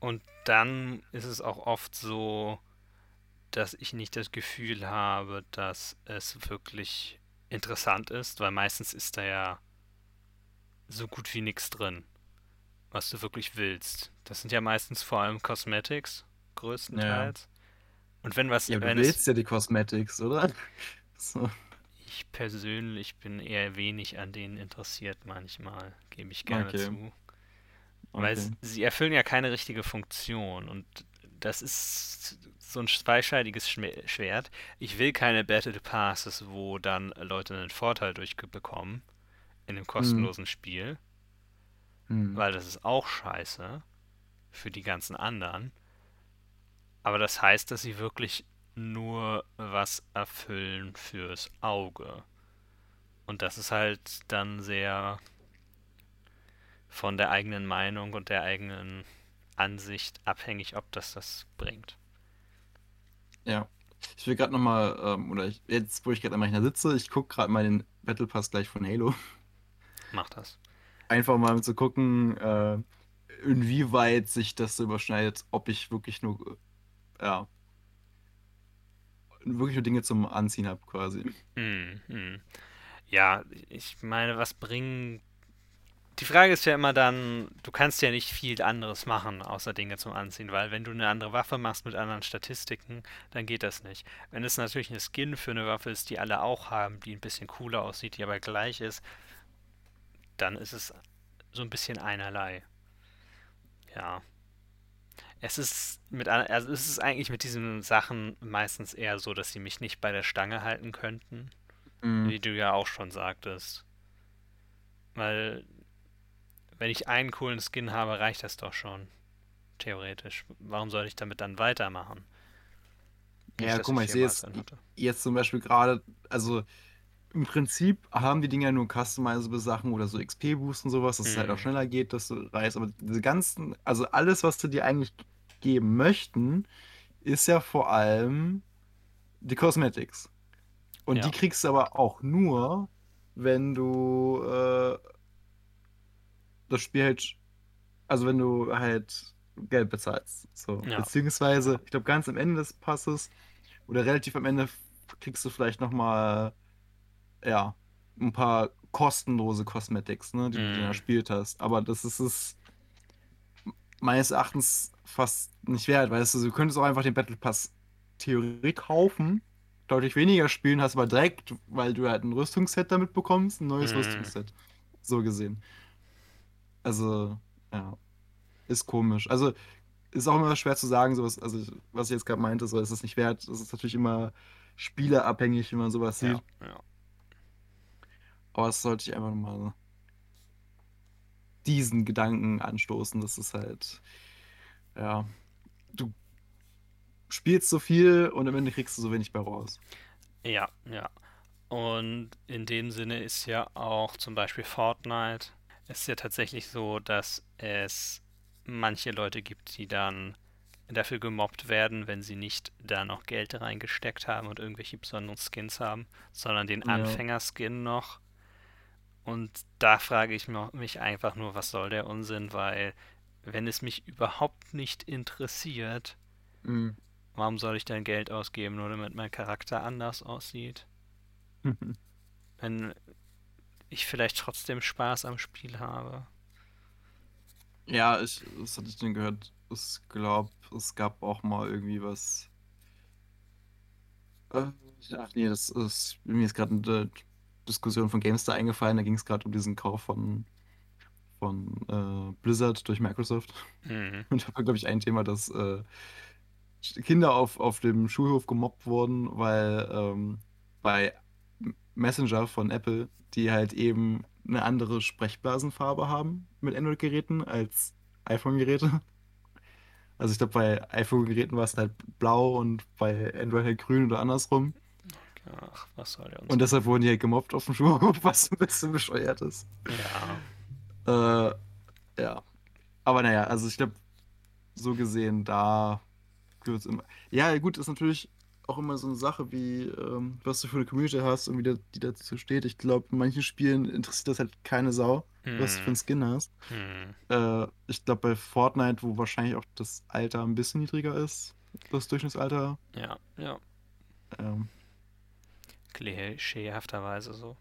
Und dann ist es auch oft so, dass ich nicht das Gefühl habe, dass es wirklich interessant ist, weil meistens ist da ja so gut wie nichts drin, was du wirklich willst. Das sind ja meistens vor allem Cosmetics, größtenteils. Und wenn was, Ja, du wenn es, willst ja die Cosmetics, oder? So. ich persönlich bin eher wenig an denen interessiert manchmal, gebe ich gerne Okay. zu. Weil Okay. sie erfüllen ja keine richtige Funktion und das ist so ein zweischneidiges Schwert. Ich will keine Battle Passes, wo dann Leute einen Vorteil durchbekommen in einem kostenlosen Spiel, Hm. weil das ist auch scheiße für die ganzen anderen. Aber das heißt, dass sie wirklich nur was erfüllen fürs Auge. Und das ist halt dann sehr von der eigenen Meinung und der eigenen Ansicht abhängig, ob das das bringt. Ja. Ich will gerade nochmal, ähm, oder ich, jetzt, wo ich gerade am Rechner sitze, ich gucke gerade mal den Battle Pass gleich von Halo. Mach das. Einfach mal um zu gucken, äh, inwieweit sich das so überschneidet, ob ich wirklich nur, äh, ja, wirklich nur Dinge zum Anziehen habe, quasi. Hm, hm. Ja, ich meine, was bringen. Die Frage ist ja immer dann, du kannst ja nicht viel anderes machen, außer Dinge zum Anziehen, weil wenn du eine andere Waffe machst mit anderen Statistiken, dann geht das nicht. Wenn es natürlich eine Skin für eine Waffe ist, die alle auch haben, die ein bisschen cooler aussieht, die aber gleich ist, dann ist es so ein bisschen einerlei. Ja. Es ist mit, also es ist eigentlich mit diesen Sachen meistens eher so, dass sie mich nicht bei der Stange halten könnten. Mhm. Wie du ja auch schon sagtest. Weil, wenn ich einen coolen Skin habe, reicht das doch schon. Theoretisch. Warum soll ich damit dann weitermachen? Nicht, Ja, guck mal, ich sehe viermal jetzt, zum Beispiel gerade, also im Prinzip haben die Dinger nur customizable Sachen oder so XP-Boost und sowas, dass es halt auch Mhm. schneller geht, dass du reißt. Aber diese ganzen, also alles, was du dir eigentlich geben möchten, ist ja vor allem die Cosmetics. Und Ja. die kriegst du aber auch nur, wenn du äh, das Spiel halt, also wenn du halt Geld bezahlst. So. Ja. Beziehungsweise, ich glaube, ganz am Ende des Passes oder relativ am Ende kriegst du vielleicht nochmal, ja, ein paar kostenlose Cosmetics, ne, die du Mhm. dann erspielt hast. Aber das ist es meines Erachtens fast nicht wert, weißt du, du könntest auch einfach den Battle Pass theoretisch kaufen, deutlich weniger spielen, hast aber direkt, weil du halt ein Rüstungsset damit bekommst, ein neues Mhm. Rüstungsset. So gesehen. Also, ja. Ist komisch. Also, ist auch immer schwer zu sagen, sowas, also was ich jetzt gerade meinte, so ist es nicht wert. Das ist natürlich immer spielerabhängig, wenn man sowas sieht. Ja, ja. Aber es sollte ich einfach mal diesen Gedanken anstoßen, dass es halt, ja, du spielst so viel und am Ende kriegst du so wenig bei raus. Ja, ja. Und in dem Sinne ist ja auch zum Beispiel Fortnite, es ist ja tatsächlich so, dass es manche Leute gibt, die dann dafür gemobbt werden, wenn sie nicht da noch Geld reingesteckt haben und irgendwelche besonderen Skins haben, sondern den Ja. Anfängerskin noch. Und da frage ich mi- mich einfach nur, was soll der Unsinn, weil wenn es mich überhaupt nicht interessiert, Mhm. warum soll ich dann Geld ausgeben, nur damit mein Charakter anders aussieht? wenn ich vielleicht trotzdem Spaß am Spiel habe. Ja, ich, das hatte ich denn gehört. Ich glaube, es gab auch mal irgendwie was. Äh, ach nee, das ist mir ist gerade eine Diskussion von GameStar eingefallen. Da ging es gerade um diesen Kauf von, von äh, Blizzard durch Microsoft. Mhm. Und da war, glaube ich, ein Thema, dass äh, Kinder auf, auf dem Schulhof gemobbt wurden, weil ähm, bei Messenger von Apple, die halt eben eine andere Sprechblasenfarbe haben mit Android-Geräten als iPhone-Geräte. Also ich glaube, bei iPhone-Geräten war es halt blau und bei Android halt grün oder andersrum. Ach, was soll der uns? Und deshalb wurden die halt gemobbt auf dem Schulhof, was ein bisschen bescheuert ist. ja, Äh, ja. Aber naja, also ich glaube, so gesehen, da wird's immer. Ja, gut, ist natürlich auch immer so eine Sache, wie ähm, was du für eine Community hast und wie der, die dazu steht. Ich glaube, in manchen Spielen interessiert das halt keine Sau, was du für einen Skin hast. hm. Äh, ich glaube, bei Fortnite, wo wahrscheinlich auch das Alter ein bisschen niedriger ist, das Durchschnittsalter, ja, ja, ähm, klischeehafterweise so.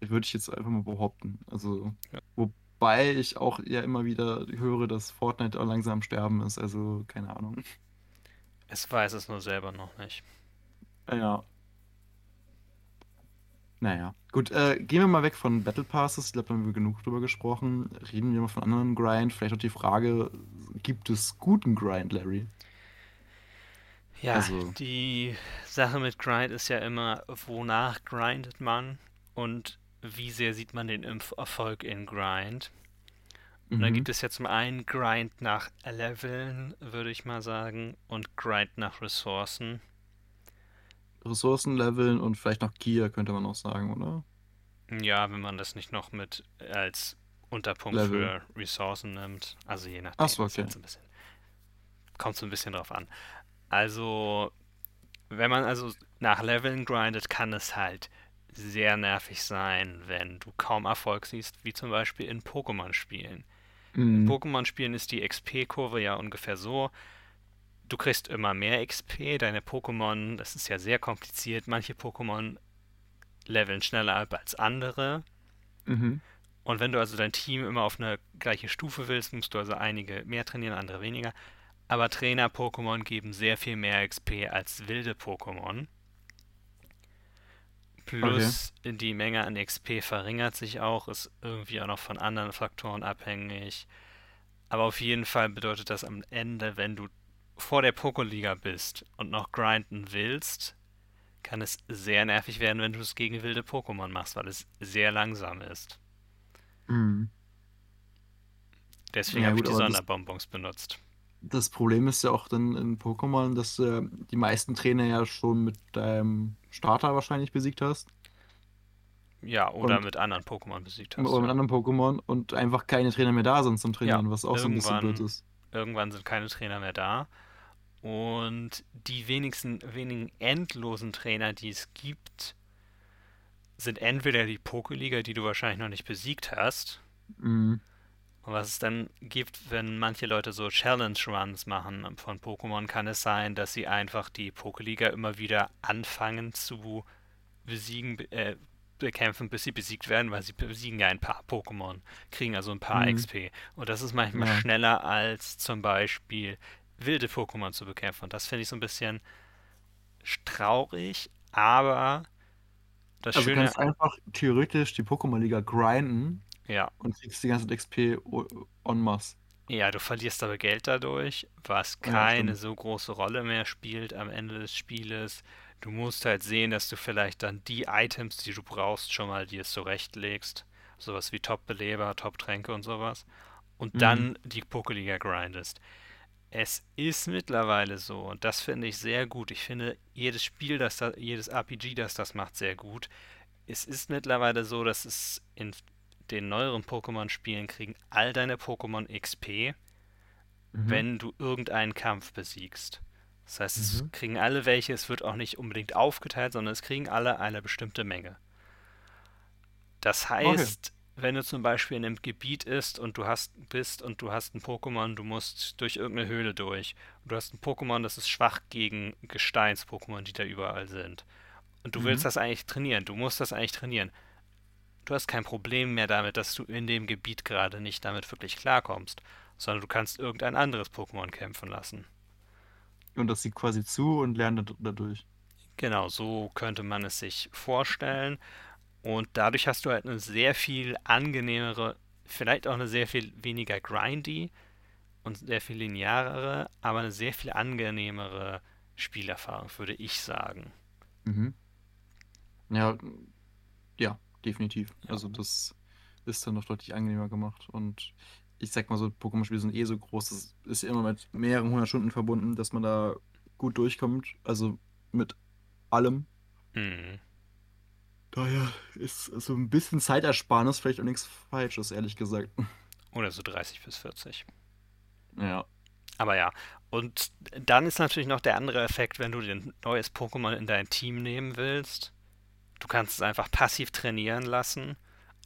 Würde ich jetzt einfach mal behaupten. Also, Ja. wobei ich auch ja immer wieder höre, dass Fortnite auch langsam am Sterben ist. Also, keine Ahnung. Es weiß es nur selber noch nicht. Ja. Naja, gut, äh, gehen wir mal weg von Battle Passes. Ich glaube, da haben wir genug drüber gesprochen. Reden wir mal von anderen Grind. Vielleicht auch die Frage, gibt es guten Grind, Larry? Ja, Also- die Sache mit Grind ist ja immer, wonach grindet man und wie sehr sieht man den Impf- Erfolg in Grind. Und da Mhm. gibt es ja zum einen Grind nach Leveln, würde ich mal sagen, und Grind nach Ressourcen. Ressourcen leveln und vielleicht noch Gear, könnte man auch sagen, oder? Ja, wenn man das nicht noch mit als Unterpunkt Level. für Ressourcen nimmt. Also je nachdem. Ach so, ist okay. ein bisschen, kommt so ein bisschen drauf an. Also, wenn man also nach Leveln grindet, kann es halt sehr nervig sein, wenn du kaum Erfolg siehst, wie zum Beispiel in Pokémon-Spielen. In Mhm. Pokémon-Spielen ist die XP-Kurve ja ungefähr so. Du kriegst immer mehr XP, deine Pokémon, das ist ja sehr kompliziert. Manche Pokémon leveln schneller ab als andere. Mhm. Und wenn du also dein Team immer auf eine gleiche Stufe willst, musst du also einige mehr trainieren, andere weniger. Aber Trainer-Pokémon geben sehr viel mehr XP als wilde Pokémon. Plus die Menge an XP verringert sich auch, ist irgendwie auch noch von anderen Faktoren abhängig. Aber auf jeden Fall bedeutet das am Ende, wenn du vor der Pokéliga bist und noch grinden willst, kann es sehr nervig werden, wenn du es gegen wilde Pokémon machst, weil es sehr langsam ist. Mhm. Deswegen Ja, habe ich die Sonderbonbons benutzt. Das Problem ist ja auch dann in Pokémon, dass äh, die meisten Trainer ja schon mit deinem Starter wahrscheinlich besiegt hast. Ja, oder Und- mit anderen Pokémon besiegt hast. Oder mit ja. anderen Pokémon und einfach keine Trainer mehr da sind zum Trainieren, was auch so ein bisschen blöd ist. Irgendwann sind keine Trainer mehr da. Und die wenigsten, wenigen endlosen Trainer, die es gibt, sind entweder die Pokéliga, die du wahrscheinlich noch nicht besiegt hast. Mhm. Und was es dann gibt, wenn manche Leute so Challenge-Runs machen von Pokémon, kann es sein, dass sie einfach die Pokéliga immer wieder anfangen zu besiegen, be- äh, bekämpfen, bis sie besiegt werden, weil sie besiegen ja ein paar Pokémon, kriegen also ein paar Mhm. XP. Und das ist manchmal Ja. schneller als zum Beispiel wilde Pokémon zu bekämpfen. Und das finde ich so ein bisschen traurig, aber das Also du Schöne, kannst einfach theoretisch die Pokémon-Liga grinden ja, und kriegst die ganze Zeit XP en masse. Ja, du verlierst aber Geld dadurch, was Ja, keine stimmt. so große Rolle mehr spielt am Ende des Spieles. Du musst halt sehen, dass du vielleicht dann die Items, die du brauchst, schon mal dir zurechtlegst. Sowas wie Top-Beleber, Top-Tränke und sowas. Und Mhm. dann die Pokeliga grindest. Es ist mittlerweile so, und das finde ich sehr gut. Ich finde, jedes Spiel, das da, jedes RPG, das das macht, sehr gut. Es ist mittlerweile so, dass es in den neueren Pokémon-Spielen kriegen all deine Pokémon XP, Mhm. wenn du irgendeinen Kampf besiegst. Das heißt, es Mhm. kriegen alle welche, es wird auch nicht unbedingt aufgeteilt, sondern es kriegen alle eine bestimmte Menge. Das heißt, wenn du zum Beispiel in einem Gebiet ist und du hast, bist und du hast ein Pokémon, du musst durch irgendeine Höhle durch. Und du hast ein Pokémon, das ist schwach gegen Gesteins-Pokémon, die da überall sind. Und du willst Mhm. das eigentlich trainieren, du musst das eigentlich trainieren. Du hast kein Problem mehr damit, dass du in dem Gebiet gerade nicht damit wirklich klarkommst, sondern du kannst irgendein anderes Pokémon kämpfen lassen. Und das sieht quasi zu und lernt dad- dadurch. Genau, so könnte man es sich vorstellen. Und dadurch hast du halt eine sehr viel angenehmere, vielleicht auch eine sehr viel weniger grindy und sehr viel linearere, aber eine sehr viel angenehmere Spielerfahrung, würde ich sagen. Mhm. Ja, definitiv. Ja. Also das ist dann noch deutlich angenehmer gemacht. Und ich sag mal so, Pokémon-Spiele sind eh so groß, das ist ja immer mit mehreren hundert Stunden verbunden, dass man da gut durchkommt. Also mit allem. Hm. Daher ist so ein bisschen Zeitersparnis vielleicht auch nichts Falsches, ehrlich gesagt. Oder so 30 bis 40. Ja. Aber ja, und dann ist natürlich noch der andere Effekt, wenn du ein neues Pokémon in dein Team nehmen willst. Du kannst es einfach passiv trainieren lassen,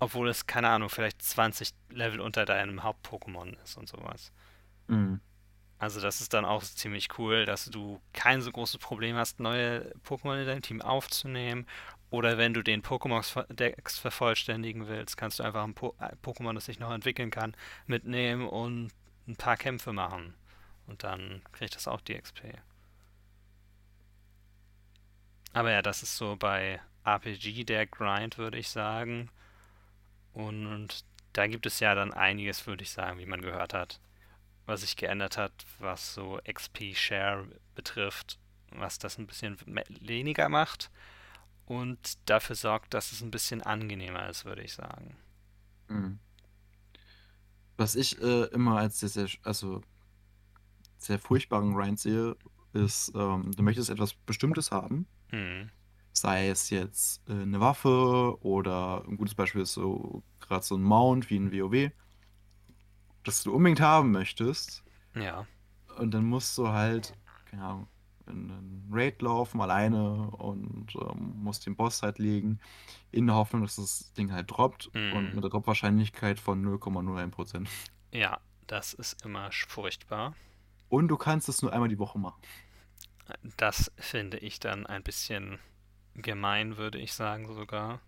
obwohl es, keine Ahnung, vielleicht 20 Level unter deinem Haupt-Pokémon ist und sowas. Mhm. Also das ist dann auch ziemlich cool, dass du kein so großes Problem hast, neue Pokémon in dein Team aufzunehmen. Oder wenn du den Pokémon-Dex vervollständigen willst, kannst du einfach ein po Pokémon, das sich noch entwickeln kann, mitnehmen und ein paar Kämpfe machen. Und dann kriegt das auch die XP. Aber ja, das ist so bei RPG der Grind, würde ich sagen. Und da gibt es ja dann einiges, würde ich sagen, wie man gehört hat, was sich geändert hat, was so XP-Share betrifft, was das ein bisschen weniger macht und dafür sorgt, dass es ein bisschen angenehmer ist, würde ich sagen. Mhm. Was ich äh, immer als sehr, sehr, also sehr furchtbaren Grind sehe, ist, ähm, du möchtest etwas Bestimmtes haben. Hm. Sei es jetzt äh, eine Waffe oder ein gutes Beispiel ist so gerade so ein Mount wie ein WoW, das du unbedingt haben möchtest. Ja. Und dann musst du halt, keine Ahnung, in einen Raid laufen alleine und ähm, musst den Boss halt legen, in der Hoffnung, dass das Ding halt droppt Mhm. und mit der Drop-Wahrscheinlichkeit von 0,01%. Ja, das ist immer furchtbar. Und du kannst es nur einmal die Woche machen. Das finde ich dann ein bisschen gemein, würde ich sagen sogar.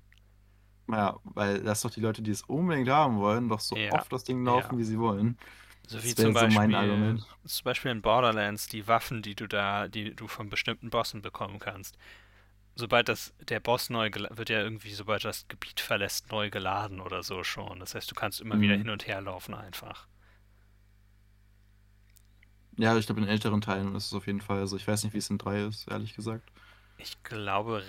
Ja, weil das doch die Leute, die es unbedingt haben wollen, doch so Ja, oft das Ding laufen, ja. wie sie wollen. So wie zum so Beispiel, Argument. zum Beispiel in Borderlands die Waffen, die du da, die du von bestimmten Bossen bekommen kannst. Sobald das, der Boss neu wird ja irgendwie, sobald das Gebiet verlässt, neu geladen oder so schon. Das heißt, du kannst immer wieder Mhm. hin und her laufen einfach. Ja, ich glaube, in älteren Teilen ist es auf jeden Fall so. Ich weiß nicht, wie es in 3 ist, ehrlich gesagt. Ich glaube,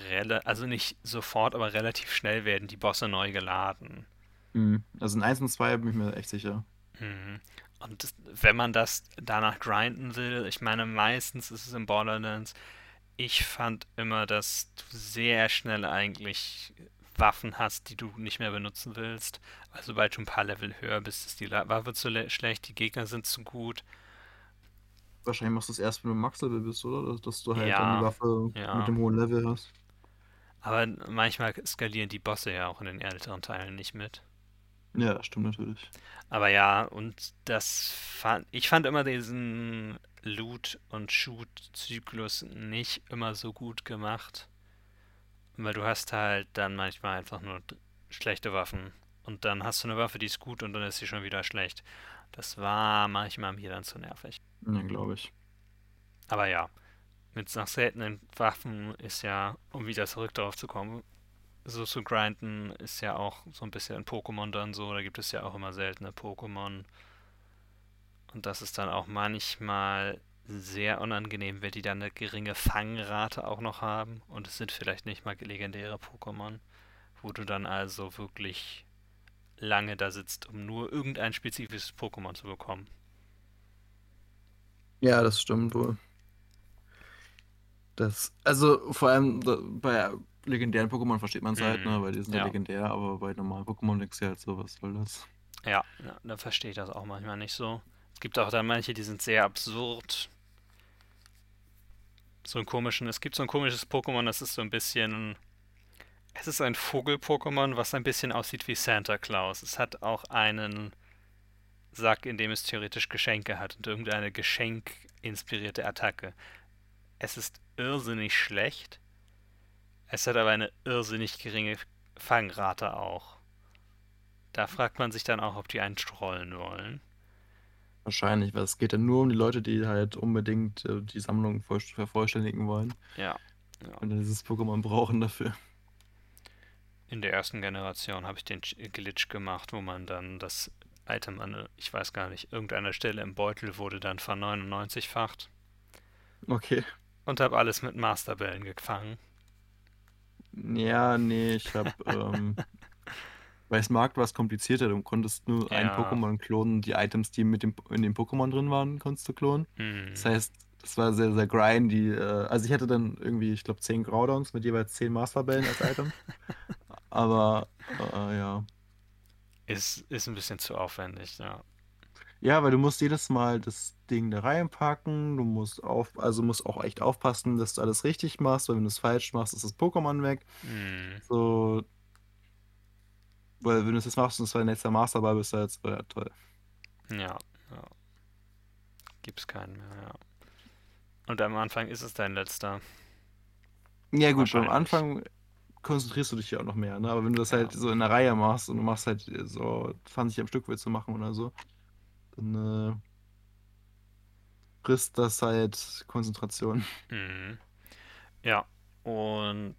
also nicht sofort, aber relativ schnell werden die Bosse neu geladen. Mhm. Also in 1 und 2 bin ich mir echt sicher. Mhm. Und das, wenn man das danach grinden will, ich meine, meistens ist es in Borderlands, ich fand immer, dass du sehr schnell eigentlich Waffen hast, die du nicht mehr benutzen willst. Weil sobald du ein paar Level höher bist, ist die Waffe zu le- schlecht, die Gegner sind zu gut. Wahrscheinlich machst du es erst, wenn du Max-Level bist, oder? Dass, du halt Ja, dann die Waffe ja. mit dem hohen Level hast. Aber manchmal skalieren die Bosse ja auch in den älteren Teilen nicht mit. Ja, stimmt natürlich. Aber ja, und das fand, ich fand immer diesen Loot- und Shoot-Zyklus nicht immer so gut gemacht. Weil du hast halt dann manchmal einfach nur schlechte Waffen. Und dann hast du eine Waffe, die ist gut und dann ist sie schon wieder schlecht. Das war manchmal mir dann zu nervig. Ja, glaube ich. Aber ja, mit nach seltenen Waffen ist ja, um wieder zurück darauf zu kommen, so zu grinden ist ja auch so ein bisschen in Pokémon dann so. Da gibt es ja auch immer seltene Pokémon. Und das ist dann auch manchmal sehr unangenehm, wenn die dann eine geringe Fangrate auch noch haben. Und es sind vielleicht nicht mal legendäre Pokémon, wo du dann also wirklich lange da sitzt, um nur irgendein spezifisches Pokémon zu bekommen. Ja, das stimmt wohl. Das, also vor allem da, bei legendären Pokémon versteht man es halt, Mhm, ne, weil die sind ja ja. legendär, aber bei normalen Pokémon denkst du halt so, was soll das? Ja, ja, da verstehe ich das auch manchmal nicht so. Es gibt auch dann manche, die sind sehr absurd. So einen komischen, es gibt so ein komisches Pokémon, das ist so ein bisschen. Es ist ein Vogel-Pokémon, was ein bisschen aussieht wie Santa Claus. Es hat auch einen Sack, in dem es theoretisch Geschenke hat und irgendeine geschenkinspirierte Attacke. Es ist irrsinnig schlecht. Es hat aber eine irrsinnig geringe Fangrate auch. Da fragt man sich dann auch, ob die einen trollen wollen. Wahrscheinlich, weil es geht ja nur um die Leute, die halt unbedingt äh, die Sammlung voll- vervollständigen wollen Ja. ja. und dieses Pokémon brauchen dafür. In der ersten Generation habe ich den Ch- Glitch gemacht, wo man dann das Item an, ich weiß gar nicht, irgendeiner Stelle im Beutel wurde dann ver-99-facht Okay. und habe alles mit Masterbällen gefangen. Ja, nee, ich hab, ähm, bei Smart war es komplizierter. Du konntest nur ein Ja. Pokémon klonen. Die Items, die mit dem, in dem Pokémon drin waren, konntest du klonen. Hm. Das heißt, das war sehr, sehr grindy. Äh, also ich hatte dann irgendwie, ich glaube, 10 Groudons mit jeweils 10 Masterbällen als Item. Aber, äh, ja. Ist, ist ein bisschen zu aufwendig, ja. Ja, weil du musst jedes Mal das Ding da reinpacken. Du musst auf, also musst auch echt aufpassen, dass du alles richtig machst, weil wenn du es falsch machst, ist das Pokémon weg. Hm. So. Weil wenn du es jetzt machst und es war dein letzter Masterball, bist du jetzt, ja, toll. Ja, ja. Gibt's keinen mehr, ja. Und am Anfang ist es dein letzter. Ja, gut, Wahrscheinlich. Anfang konzentrierst du dich ja auch noch mehr, ne? Aber wenn du das Ja. halt so in der Reihe machst und du machst halt so 20 am Stück willst du machen oder so, dann äh, frisst das halt Konzentration. Mhm. Ja, Und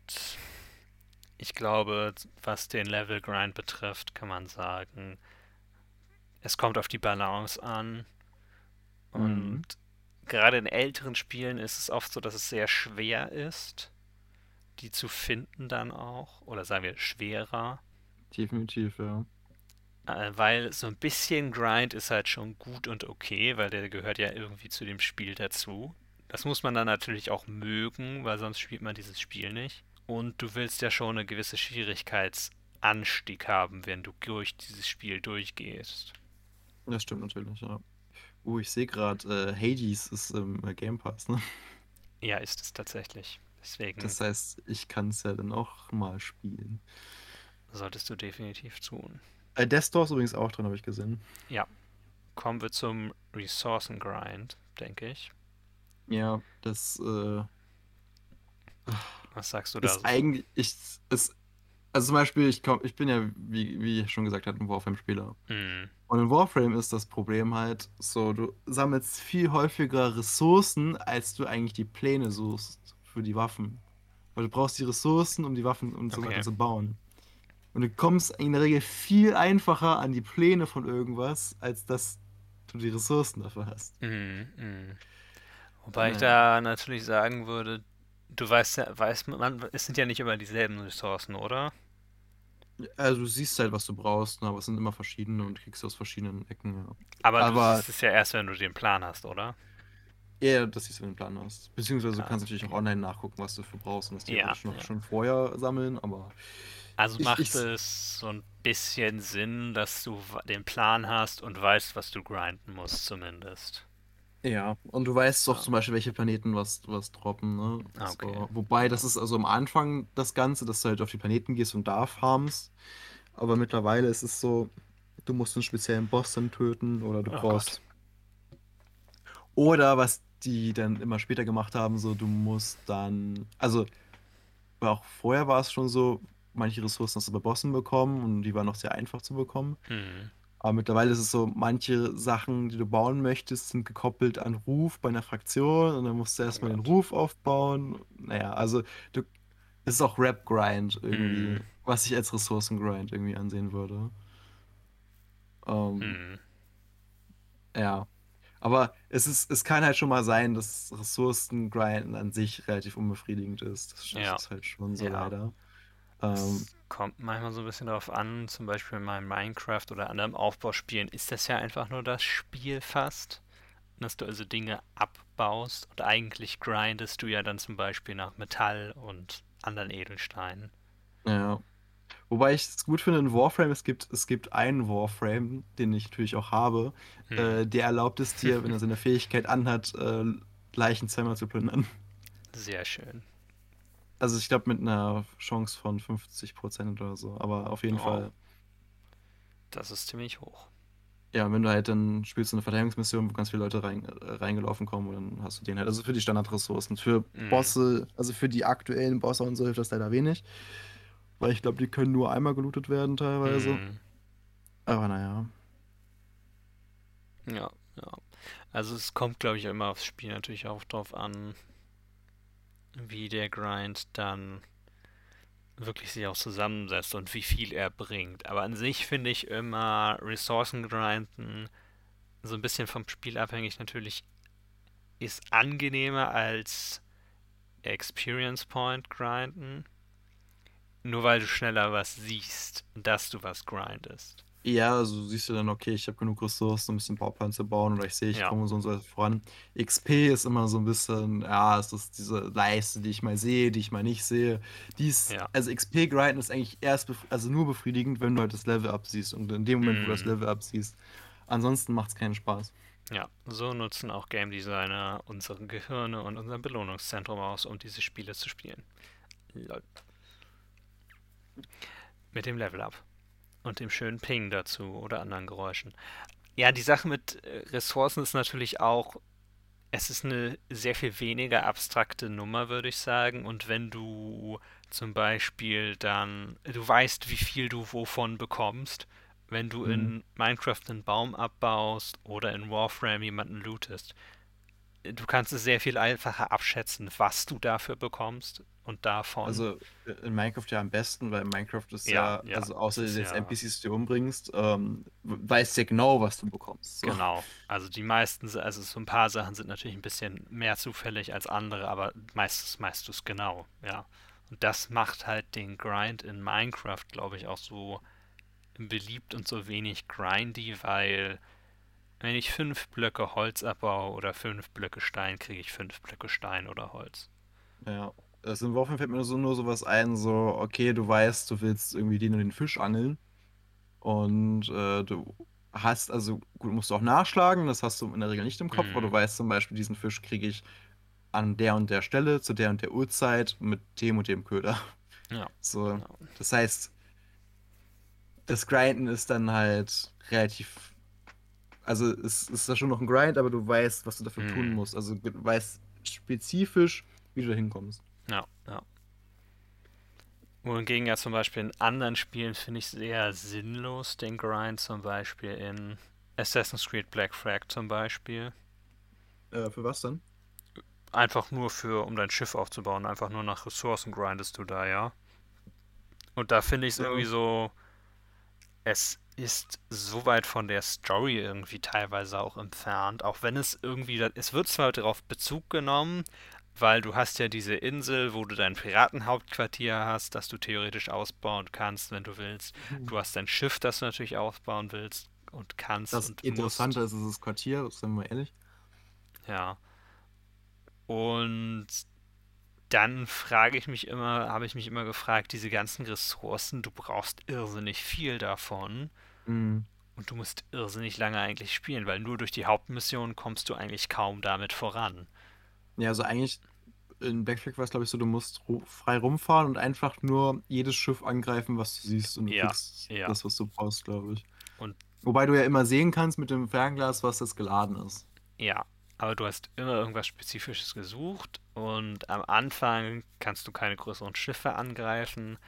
ich glaube, was den Level Grind betrifft, kann man sagen, es kommt auf die Balance an. Und Mhm. gerade in älteren Spielen ist es oft so, dass es sehr schwer ist, die zu finden dann auch. Oder sagen wir schwerer. Definitiv, ja. Äh, weil so ein bisschen Grind ist halt schon gut und okay, weil der gehört ja irgendwie zu dem Spiel dazu. Das muss man dann natürlich auch mögen, weil sonst spielt man dieses Spiel nicht. Und du willst ja schon eine gewisse Schwierigkeitsanstieg haben, wenn du durch dieses Spiel durchgehst. Das stimmt natürlich, ja. Uh, ich sehe gerade, äh, Hades ist im äh, Game Pass, ne? Ja, ist es tatsächlich. Deswegen Das heißt, ich kann es ja dann auch mal spielen. solltest du definitiv tun. Äh, Death Store ist übrigens auch drin, habe ich gesehen. Kommen wir zum Ressourcengrind, denke ich. Ja, das äh, Was sagst du da? ist so? eigentlich. Ich, ist, also zum Beispiel, ich, komm, ich bin ja, wie, wie ich schon gesagt habe, ein Warframe-Spieler. Hm, Und in Warframe ist das Problem halt so, du sammelst viel häufiger Ressourcen, als du eigentlich die Pläne suchst für die Waffen. Weil du brauchst die Ressourcen, um die Waffen und so Okay. weiter zu bauen. Und du kommst in der Regel viel einfacher an die Pläne von irgendwas, als dass du die Ressourcen dafür hast. hm, hm. Wobei ich Naja. da natürlich sagen würde, du weißt ja, weiß man, es sind ja nicht immer dieselben Ressourcen, oder? Also du siehst halt, was du brauchst, ne, aber es sind immer verschiedene und kriegst aus verschiedenen Ecken, ja. Aber, Aber- du siehst es ja erst, wenn du den Plan hast, oder? Eher, dass du den Plan hast. Beziehungsweise Ah, du kannst natürlich auch online nachgucken, was du für brauchst und das Ja, theoretisch noch ja. schon vorher sammeln, aber Also Ich- macht ich- es so ein bisschen Sinn, dass du den Plan hast und weißt, was du grinden musst, zumindest. Ja, und du weißt auch Ja. zum Beispiel, welche Planeten was, was droppen, ne? Ah, okay. So, wobei, das ist also am Anfang das Ganze, dass du halt auf die Planeten gehst und da farmst. Aber mittlerweile ist es so, du musst einen speziellen Boss dann töten oder du Oh brauchst. Oder was die dann immer später gemacht haben, so du musst dann. Also, auch vorher war es schon so, manche Ressourcen hast du bei Bossen bekommen und die waren noch sehr einfach zu bekommen. Hm. Aber mittlerweile ist es so, manche Sachen, die du bauen möchtest, sind gekoppelt an Ruf bei einer Fraktion und dann musst du erstmal den. Ruf aufbauen. Naja, also du, es ist auch Rap-Grind irgendwie, Mhm. was ich als Ressourcen-Grind irgendwie ansehen würde. Ähm, Hm. Ja. Aber es ist, es kann halt schon mal sein, dass Ressourcen-Grinden an sich relativ unbefriedigend ist. Das Ja. ist halt schon so Ja. leider. Ähm, Es kommt manchmal so ein bisschen darauf an, zum Beispiel in meinem Minecraft oder anderen Aufbauspielen ist das ja einfach nur das Spiel fast, dass du also Dinge abbaust und eigentlich grindest du ja dann zum Beispiel nach Metall und anderen Edelsteinen. Ja. Wobei ich es gut finde in Warframe, es gibt, es gibt einen Warframe, den ich natürlich auch habe, Hm. äh, der erlaubt es dir, wenn er seine Fähigkeit anhat, äh, Leichen zweimal zu plündern. Sehr schön. Also ich glaube mit einer Chance von 50% oder so, aber auf jeden Wow. Fall. Das ist ziemlich hoch. Ja, wenn du halt dann spielst du eine Verteidigungsmission, wo ganz viele Leute rein, äh, reingelaufen kommen, dann hast du den halt. Also für die Standardressourcen. Für Mhm. Bosse, also für die aktuellen Bosse und so hilft das leider wenig. Weil ich glaube, die können nur einmal gelootet werden teilweise. Hm. Aber naja. Ja, ja. Also es kommt, glaube ich, immer aufs Spiel natürlich auch drauf an, wie der Grind dann wirklich sich auch zusammensetzt und wie viel er bringt. Aber an sich finde ich immer Ressourcengrinden so ein bisschen vom Spiel abhängig natürlich ist angenehmer als Experience Point grinden. Nur weil du schneller was siehst, dass du was grindest. Ja, also siehst du dann, okay, ich habe genug Ressourcen, um ein bisschen Bauplan zu bauen oder ich sehe, ich Ja. komme so und so voran. XP ist immer so ein bisschen, ja, es ist diese Leiste, die ich mal sehe, die ich mal nicht sehe. Dies, Ja. also XP-Grinden ist eigentlich erst, also nur befriedigend, wenn du halt das Level absiehst und in dem Moment, wo du das Mhm. Level absiehst. Ansonsten macht es keinen Spaß. Ja, so nutzen auch Game Designer unsere Gehirne und unser Belohnungszentrum aus, um diese Spiele zu spielen. Lol. Mit dem Level Up. Und dem schönen Ping dazu oder anderen Geräuschen. Ja, die Sache mit äh, Ressourcen ist natürlich auch, es ist eine sehr viel weniger abstrakte Nummer, würde ich sagen. Und wenn du zum Beispiel dann, du weißt, wie viel du wovon bekommst, wenn du in Minecraft einen Baum abbaust oder in Warframe jemanden lootest. Du kannst es sehr viel einfacher abschätzen, was du dafür bekommst Und davon. Also äh, in Minecraft ja am besten, weil Minecraft ist Ja, ja, ja, also außer ist jetzt ja- NPCs, die du umbringst, ähm, weißt ja genau, was du bekommst. So. Genau. Also die meisten, also so ein paar Sachen sind natürlich ein bisschen mehr zufällig als andere, aber meistens weißt du es genau, ja. Und das macht halt den Grind in Minecraft, glaube ich, auch so beliebt und so wenig grindy, weil wenn ich fünf Blöcke Holz abbaue oder fünf Blöcke Stein, kriege ich fünf Blöcke Stein oder Holz. Ja. Also in Warframe fällt mir so nur sowas ein, so, okay, du weißt, du willst irgendwie den und den Fisch angeln. Und äh, du hast, also gut, musst du auch nachschlagen, das hast du in der Regel nicht im Kopf, aber du Mhm. weißt zum Beispiel, diesen Fisch kriege ich an der und der Stelle, zu der und der Uhrzeit, mit dem und dem Köder. Ja. So, Genau. das heißt, das Grinden ist dann halt relativ. Also es ist da schon noch ein Grind, aber du weißt, was du dafür tun Mhm. musst. Also du weißt spezifisch, wie du da hinkommst. Ja, ja. Wohingegen ja zum Beispiel in anderen Spielen finde ich sehr sinnlos den Grind, zum Beispiel in Assassin's Creed Black Flag zum Beispiel. Äh, für was dann? Einfach nur für, um dein Schiff aufzubauen, einfach nur nach Ressourcen grindest du da, ja. Und da finde ich es Ja. irgendwie so, es ist so weit von der Story irgendwie teilweise auch entfernt, auch wenn es irgendwie, da- es wird zwar darauf Bezug genommen, weil du hast ja diese Insel, wo du dein Piratenhauptquartier hast, das du theoretisch ausbauen kannst, wenn du willst. Du hast dein Schiff, das du natürlich ausbauen willst und kannst Das und Interessante ist, ist das Quartier, sagen wir ehrlich. ja. Und dann frage ich mich immer, habe ich mich immer gefragt, diese ganzen Ressourcen, du brauchst irrsinnig viel davon Mhm. und du musst irrsinnig lange eigentlich spielen, weil nur durch die Hauptmission kommst du eigentlich kaum damit voran. Ja, also eigentlich in Backflag war es, glaube ich, so, du musst frei rumfahren und einfach nur jedes Schiff angreifen, was du siehst und du Ja, kriegst ja. das, was du brauchst, glaube ich. Und- Wobei du ja immer sehen kannst mit dem Fernglas, was jetzt geladen ist. Ja, aber du hast immer irgendwas Spezifisches gesucht und am Anfang kannst du keine größeren Schiffe angreifen.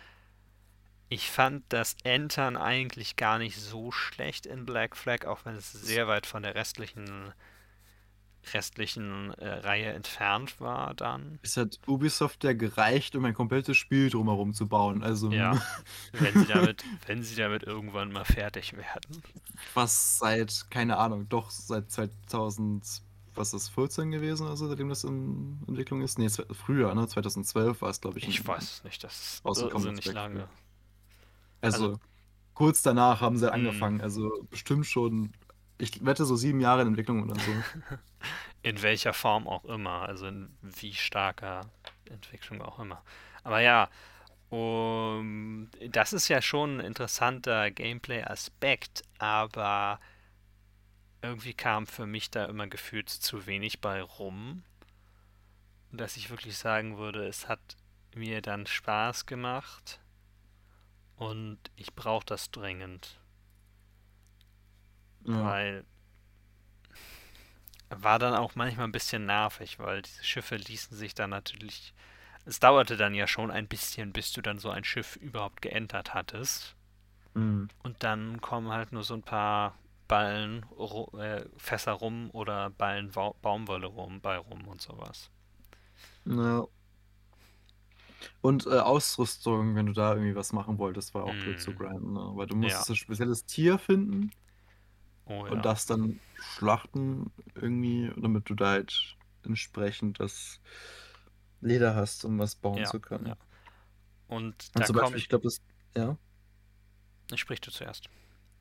Ich fand das Entern eigentlich gar nicht so schlecht in Black Flag, auch wenn es sehr weit von der restlichen restlichen äh, Reihe entfernt war dann. Es hat Ubisoft ja gereicht, um ein komplettes Spiel drumherum zu bauen. Also Ja. Wenn sie damit, wenn sie damit irgendwann mal fertig werden. was seit, keine Ahnung, doch seit 2000, was ist das, 14 gewesen, also seitdem das in Entwicklung ist? Nee, früher, ne? 2012 war es, glaube ich. Ich weiß nicht, das ist ist Black lange. Also, also- kurz danach haben sie Mhm. angefangen. Also bestimmt schon, ich wette so sieben Jahre in Entwicklung oder so. In welcher Form auch immer, also in wie starker Entwicklung auch immer. Aber ja, um, das ist ja schon ein interessanter Gameplay-Aspekt, aber irgendwie kam für mich da immer gefühlt zu wenig bei rum, dass ich wirklich sagen würde, es hat mir dann Spaß gemacht und ich brauche das dringend. Ja. Weil war dann auch manchmal ein bisschen nervig, weil diese Schiffe ließen sich dann natürlich. Es dauerte dann ja schon ein bisschen, bis du dann so ein Schiff überhaupt geentert hattest. Mhm. Und dann kommen halt nur so ein paar Ballen, äh, Fässer rum oder Ballen Wa- Baumwolle rum, bei rum und sowas. Ja. Und äh, Ausrüstung, wenn du da irgendwie was machen wolltest, war auch blöd zu Mhm. grinden, ne? Weil du musstest Ja. ein spezielles Tier finden Oh ja. und das dann schlachten irgendwie, damit du da halt entsprechend das Leder hast, um was bauen Ja, zu können. ja. Und Und da zum Beispiel, ich glaube, das, ja, ich. Sprich du zuerst.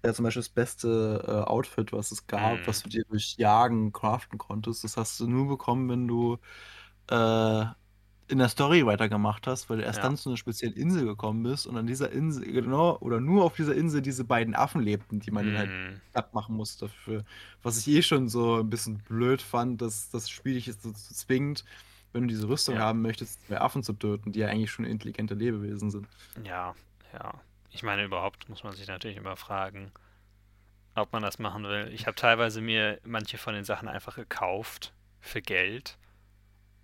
ja, zum Beispiel das beste äh, Outfit, was es gab, Mhm. was du dir durch Jagen craften konntest, das hast du nur bekommen, wenn du äh, in der Story weitergemacht hast, weil du erst Ja. dann zu einer speziellen Insel gekommen bist und an dieser Insel, genau, oder nur auf dieser Insel diese beiden Affen lebten, die man dann halt Mhm. platt machen musste dafür. Was ich eh schon so ein bisschen blöd fand, dass das Spiel dich jetzt dazu zwingt, wenn du diese Rüstung Ja. haben möchtest, zwei Affen zu töten, die ja eigentlich schon intelligente Lebewesen sind. Ja, ja. Ich meine, überhaupt muss man sich natürlich immer fragen, ob man das machen will. Ich habe teilweise mir manche von den Sachen einfach gekauft für Geld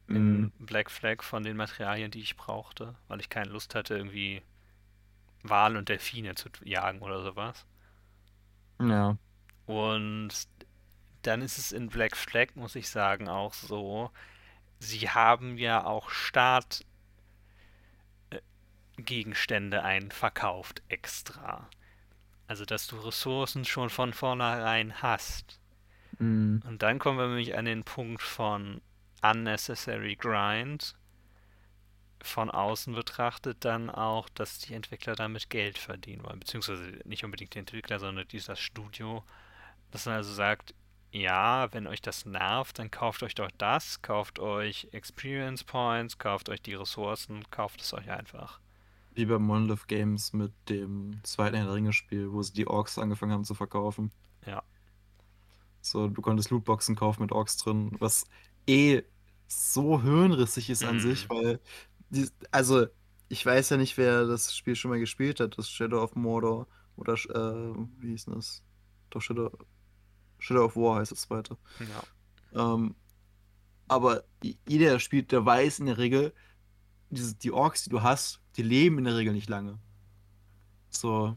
in Mhm. Black Flag von den Materialien, die ich brauchte, weil ich keine Lust hatte, irgendwie Wale und Delfine zu jagen oder sowas. Ja. Und dann ist es in Black Flag, muss ich sagen, auch so, sie haben ja auch Start, Gegenstände ein verkauft extra. Also, dass du Ressourcen schon von vornherein hast. Mhm. Und dann kommen wir nämlich an den Punkt von unnecessary grind. Von außen betrachtet dann auch, dass die Entwickler damit Geld verdienen wollen. Beziehungsweise nicht unbedingt die Entwickler, sondern dieses Studio. Das dann also sagt, ja, wenn euch das nervt, dann kauft euch doch das, kauft euch Experience Points, kauft euch die Ressourcen, kauft es euch einfach. Wie bei Monolith Games mit dem zweiten Herr Ringe-Spiel, wo sie die Orks angefangen haben zu verkaufen. Ja. So, du konntest Lootboxen kaufen mit Orks drin, was eh so hirnrissig ist an Mhm. sich, weil, die, also, ich weiß ja nicht, wer das Spiel schon mal gespielt hat, das Shadow of Mordor oder, äh, wie hieß das? Doch, Shadow, Shadow of War heißt das zweite. Ja. Ähm, aber jeder, der spielt, der weiß in der Regel, diese, die Orks, die du hast, die leben in der Regel nicht lange. So,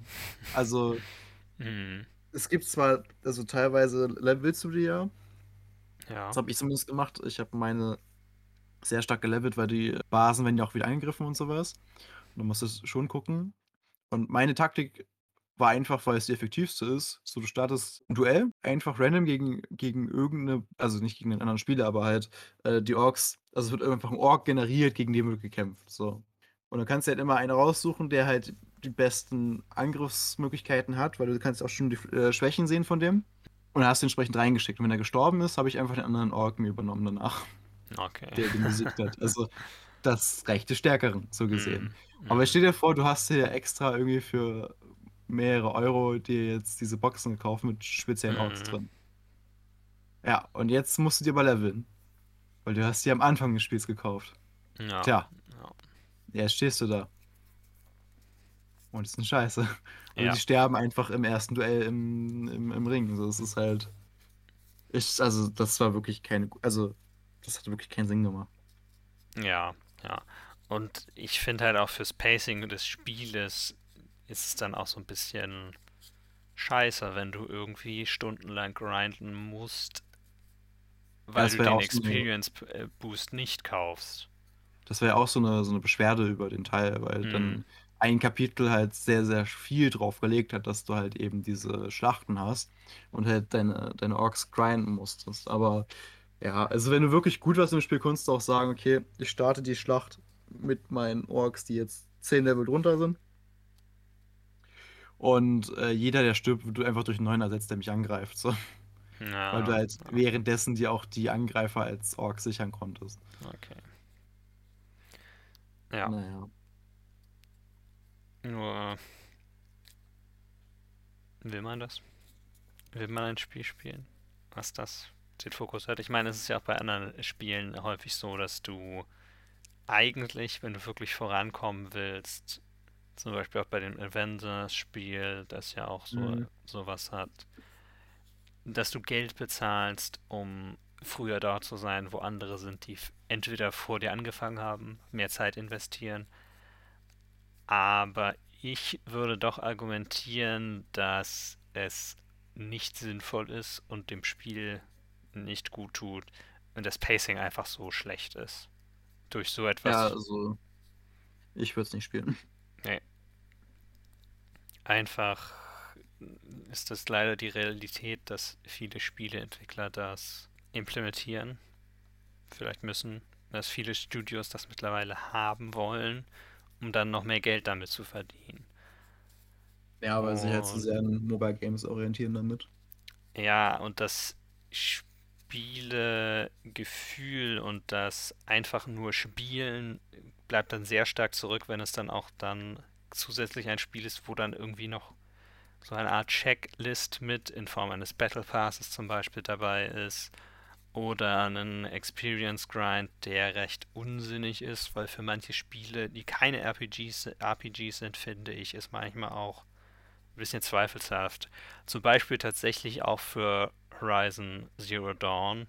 also Mhm. es gibt zwar, also teilweise levelst du die ja. Ja. Das habe ich zumindest gemacht. Ich habe meine sehr stark gelevelt, weil die Basen werden ja auch wieder angegriffen und sowas. Und du musst es schon gucken. Und meine Taktik war einfach, weil es die effektivste ist. So, du startest ein Duell, einfach random gegen, gegen irgendeine, also nicht gegen einen anderen Spieler, aber halt äh, die Orks. Also es wird einfach ein Ork generiert, gegen den wird gekämpft. So. Und dann kannst du halt immer einen raussuchen, der halt die besten Angriffsmöglichkeiten hat, weil du kannst auch schon die äh, Schwächen sehen von dem. Und dann hast du ihn entsprechend reingeschickt. Und wenn er gestorben ist, habe ich einfach den anderen Ork mir übernommen danach, Okay. der den besiegt hat. Also das rechte Stärkeren, so gesehen. Mhm. Aber Mhm. stell dir vor, du hast dir extra irgendwie für mehrere Euro dir jetzt diese Boxen gekauft mit speziellen Orks Mhm. drin. Ja, und jetzt musst du dir aber leveln. Weil du hast die am Anfang des Spiels gekauft. Ja. Tja, Ja. jetzt stehst du da. Und das ist eine Scheiße. Und Ja. die sterben einfach im ersten Duell im, im, im Ring. So, es ist halt. Ich, also, das war wirklich keine. Also, das hat wirklich keinen Sinn gemacht. Ja, ja. Und ich finde halt auch fürs Pacing des Spieles ist es dann auch so ein bisschen scheiße, wenn du irgendwie stundenlang grinden musst, weil du den Experience äh, Boost nicht kaufst. Das wäre ja auch so eine, so eine Beschwerde über den Teil, weil Mhm. dann ein Kapitel halt sehr, sehr viel drauf gelegt hat, dass du halt eben diese Schlachten hast und halt deine, deine Orks grinden musstest. Aber ja, also wenn du wirklich gut warst im Spiel, kannst du auch sagen, okay, ich starte die Schlacht mit meinen Orks, die jetzt 10 Level drunter sind. Und äh, jeder, der stirbt, wird einfach durch einen neuen ersetzt, der mich angreift. So. Ja, Weil du halt ja, währenddessen dir auch die Angreifer als Orks sichern konntest. okay. Ja, Naja. Nur will man das? Will man ein Spiel spielen, was das den Fokus hat? Ich meine, es ist ja auch bei anderen Spielen häufig so, dass du eigentlich, wenn du wirklich vorankommen willst, zum Beispiel auch bei dem Avengers-Spiel, das ja auch so Mhm. sowas hat, dass du Geld bezahlst, um früher dort zu sein, wo andere sind, die entweder vor dir angefangen haben, mehr Zeit investieren. Aber ich würde doch argumentieren, dass es nicht sinnvoll ist und dem Spiel nicht gut tut und das Pacing einfach so schlecht ist. Durch so etwas Ja, also. Ich würde es nicht spielen. einfach ist das leider die Realität, dass viele Spieleentwickler das implementieren. Vielleicht müssen, dass viele Studios das mittlerweile haben wollen, um dann noch mehr Geld damit zu verdienen. Ja, weil sich halt zu Und- sehr an Mobile Games orientieren damit. Ja, und das Spielegefühl und das einfach nur Spielen bleibt dann sehr stark zurück, wenn es dann auch dann zusätzlich ein Spiel ist, wo dann irgendwie noch so eine Art Checklist mit in Form eines Battle Passes zum Beispiel dabei ist oder einen Experience Grind, der recht unsinnig ist, weil für manche Spiele, die keine RPGs, RPGs sind, finde ich, ist manchmal auch ein bisschen zweifelshaft. Zum Beispiel tatsächlich auch für Horizon Zero Dawn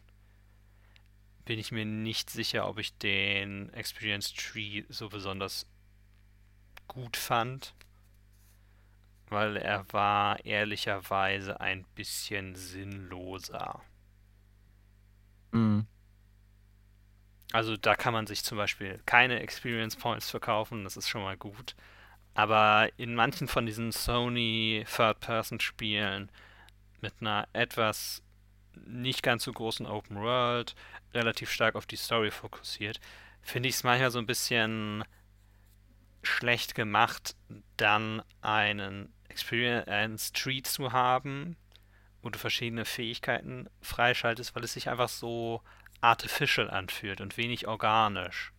bin ich mir nicht sicher, ob ich den Experience Tree so besonders gut fand, weil er war ehrlicherweise ein bisschen sinnloser. Mhm. Also da kann man sich zum Beispiel keine Experience Points verkaufen, das ist schon mal gut. Aber in manchen von diesen Sony Third-Person-Spielen mit einer etwas nicht ganz so großen Open World, relativ stark auf die Story fokussiert, finde ich es manchmal so ein bisschen schlecht gemacht, dann einen Experience Tree zu haben, wo du verschiedene Fähigkeiten freischaltest, weil es sich einfach so artificial anfühlt und wenig organisch.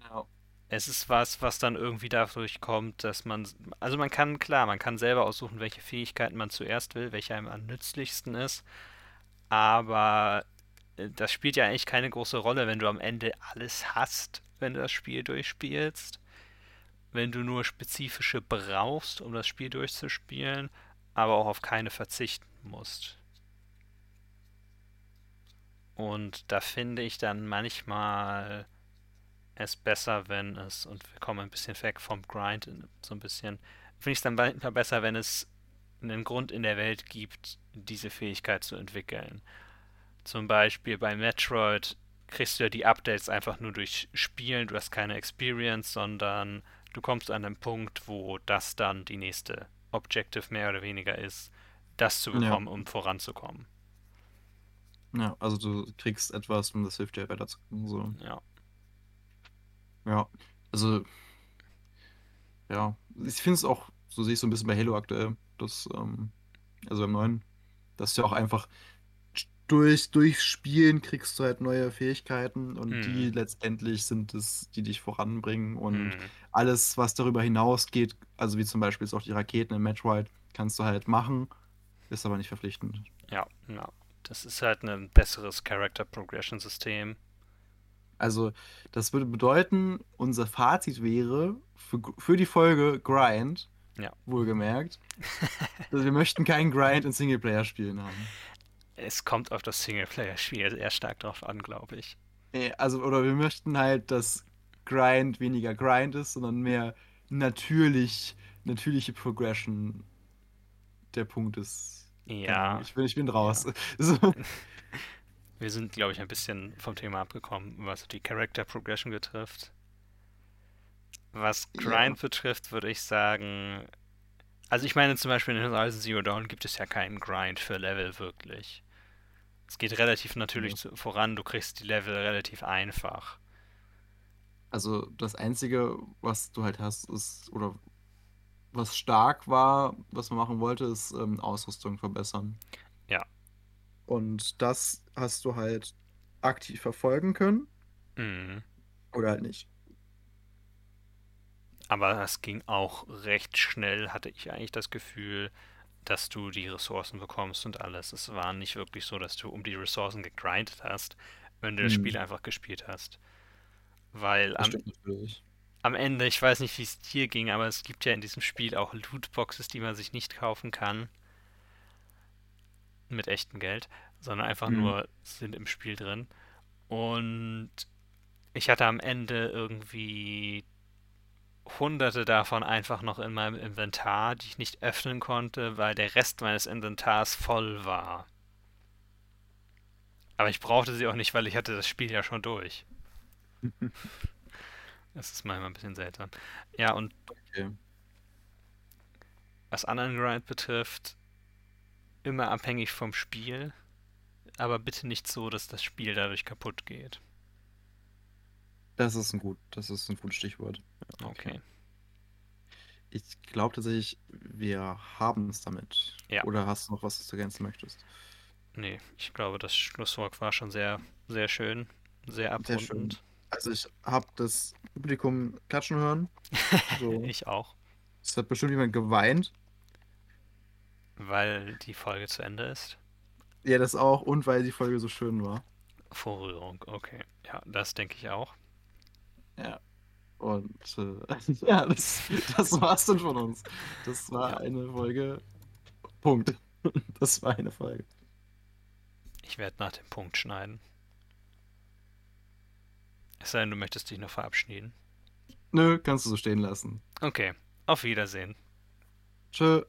Ja. Es ist was, was dann irgendwie dadurch kommt, dass man, also man kann, klar, man kann selber aussuchen, welche Fähigkeiten man zuerst will, welche einem am nützlichsten ist, aber äh, das spielt ja eigentlich keine große Rolle, wenn du am Ende alles hast, wenn du das Spiel durchspielst. Wenn du nur spezifische brauchst, um das Spiel durchzuspielen, aber auch auf keine verzichten musst. Und da finde ich dann manchmal es besser, wenn es, und wir kommen ein bisschen weg vom Grind, so ein bisschen, finde ich es dann manchmal besser, wenn es einen Grund in der Welt gibt, diese Fähigkeit zu entwickeln. Zum Beispiel bei Metroid kriegst du ja die Updates einfach nur durch Spielen, du hast keine Experience, sondern du kommst an einen Punkt, wo das dann die nächste Objective mehr oder weniger ist, das zu bekommen, ja. um voranzukommen. Ja, also du kriegst etwas und das hilft dir weiterzukommen. So. Ja. Ja, also ja, ich finde es auch, so sehe ich so ein bisschen bei Halo aktuell, dass, ähm, also beim neuen, dass du auch einfach durch, durch Spielen kriegst du halt neue Fähigkeiten und Mhm. die letztendlich sind es, die dich voranbringen und Mhm. alles, was darüber hinausgeht, also wie zum Beispiel jetzt auch die Raketen in Metroid, kannst du halt machen, ist aber nicht verpflichtend. Ja, ja. Das ist halt ein besseres Character Progression System. Also, das würde bedeuten, unser Fazit wäre für, für die Folge Grind, Ja. wohlgemerkt, also wir möchten keinen Grind in Singleplayer-Spielen haben. Es kommt auf das Singleplayer-Spiel sehr stark drauf an, glaube ich. Also, oder wir möchten halt, dass Grind weniger Grind ist, sondern mehr natürlich, natürliche Progression der Punkt ist. Ja, Ich bin, ich bin raus. So. wir sind, glaube ich, ein bisschen vom Thema abgekommen, was die Character Progression betrifft. Was Ja. Grind betrifft, würde ich sagen. Also, ich meine, zum Beispiel in Horizon Zero Dawn gibt es ja keinen Grind für Level wirklich. Es geht relativ natürlich Ja. voran, du kriegst die Level relativ einfach. Also das Einzige, was du halt hast, ist, oder was stark war, was man machen wollte, ist ähm, Ausrüstung verbessern. Ja. Und das hast du halt aktiv verfolgen können Mhm. oder halt nicht. Aber das ging auch recht schnell, hatte ich eigentlich das Gefühl, dass du die Ressourcen bekommst und alles. Es war nicht wirklich so, dass du um die Ressourcen gegrindet hast, wenn du das Mhm. Spiel einfach gespielt hast. Weil Das am. Am Ende, ich weiß nicht, wie es dir ging, aber es gibt ja in diesem Spiel auch Lootboxes, die man sich nicht kaufen kann. Mit echtem Geld, sondern einfach Mhm. nur sind im Spiel drin. Und ich hatte am Ende irgendwie hunderte davon einfach noch in meinem Inventar, die ich nicht öffnen konnte, weil der Rest meines Inventars voll war. Aber ich brauchte sie auch nicht, weil ich hatte das Spiel ja schon durch. Das ist manchmal ein bisschen seltsam. Ja, und Okay. was anderen Grind betrifft, immer abhängig vom Spiel, aber bitte nicht so, dass das Spiel dadurch kaputt geht. Das ist ein gut, das ist ein gutes Stichwort. Ja, Okay. Ich glaube tatsächlich, wir haben es damit. Ja. Oder hast du noch was, was du ergänzen möchtest? Nee, ich glaube, das Schlusswort war schon sehr, sehr schön, sehr Sehr schön. Also ich habe das Publikum klatschen hören. So. Ich auch, Es hat bestimmt jemand geweint. weil die Folge zu Ende ist. Ja, das auch. Und weil die Folge so schön war. Vor Rührung, okay. Ja, das denke ich auch. Ja. Und äh, ja, das, das war's dann von uns. Das war Ja. eine Folge. Punkt. Das war eine Folge. Ich werde nach dem Punkt schneiden. Es sei denn, du möchtest dich noch verabschieden. Nö, kannst du so stehen lassen. Okay, auf Wiedersehen. Tschö.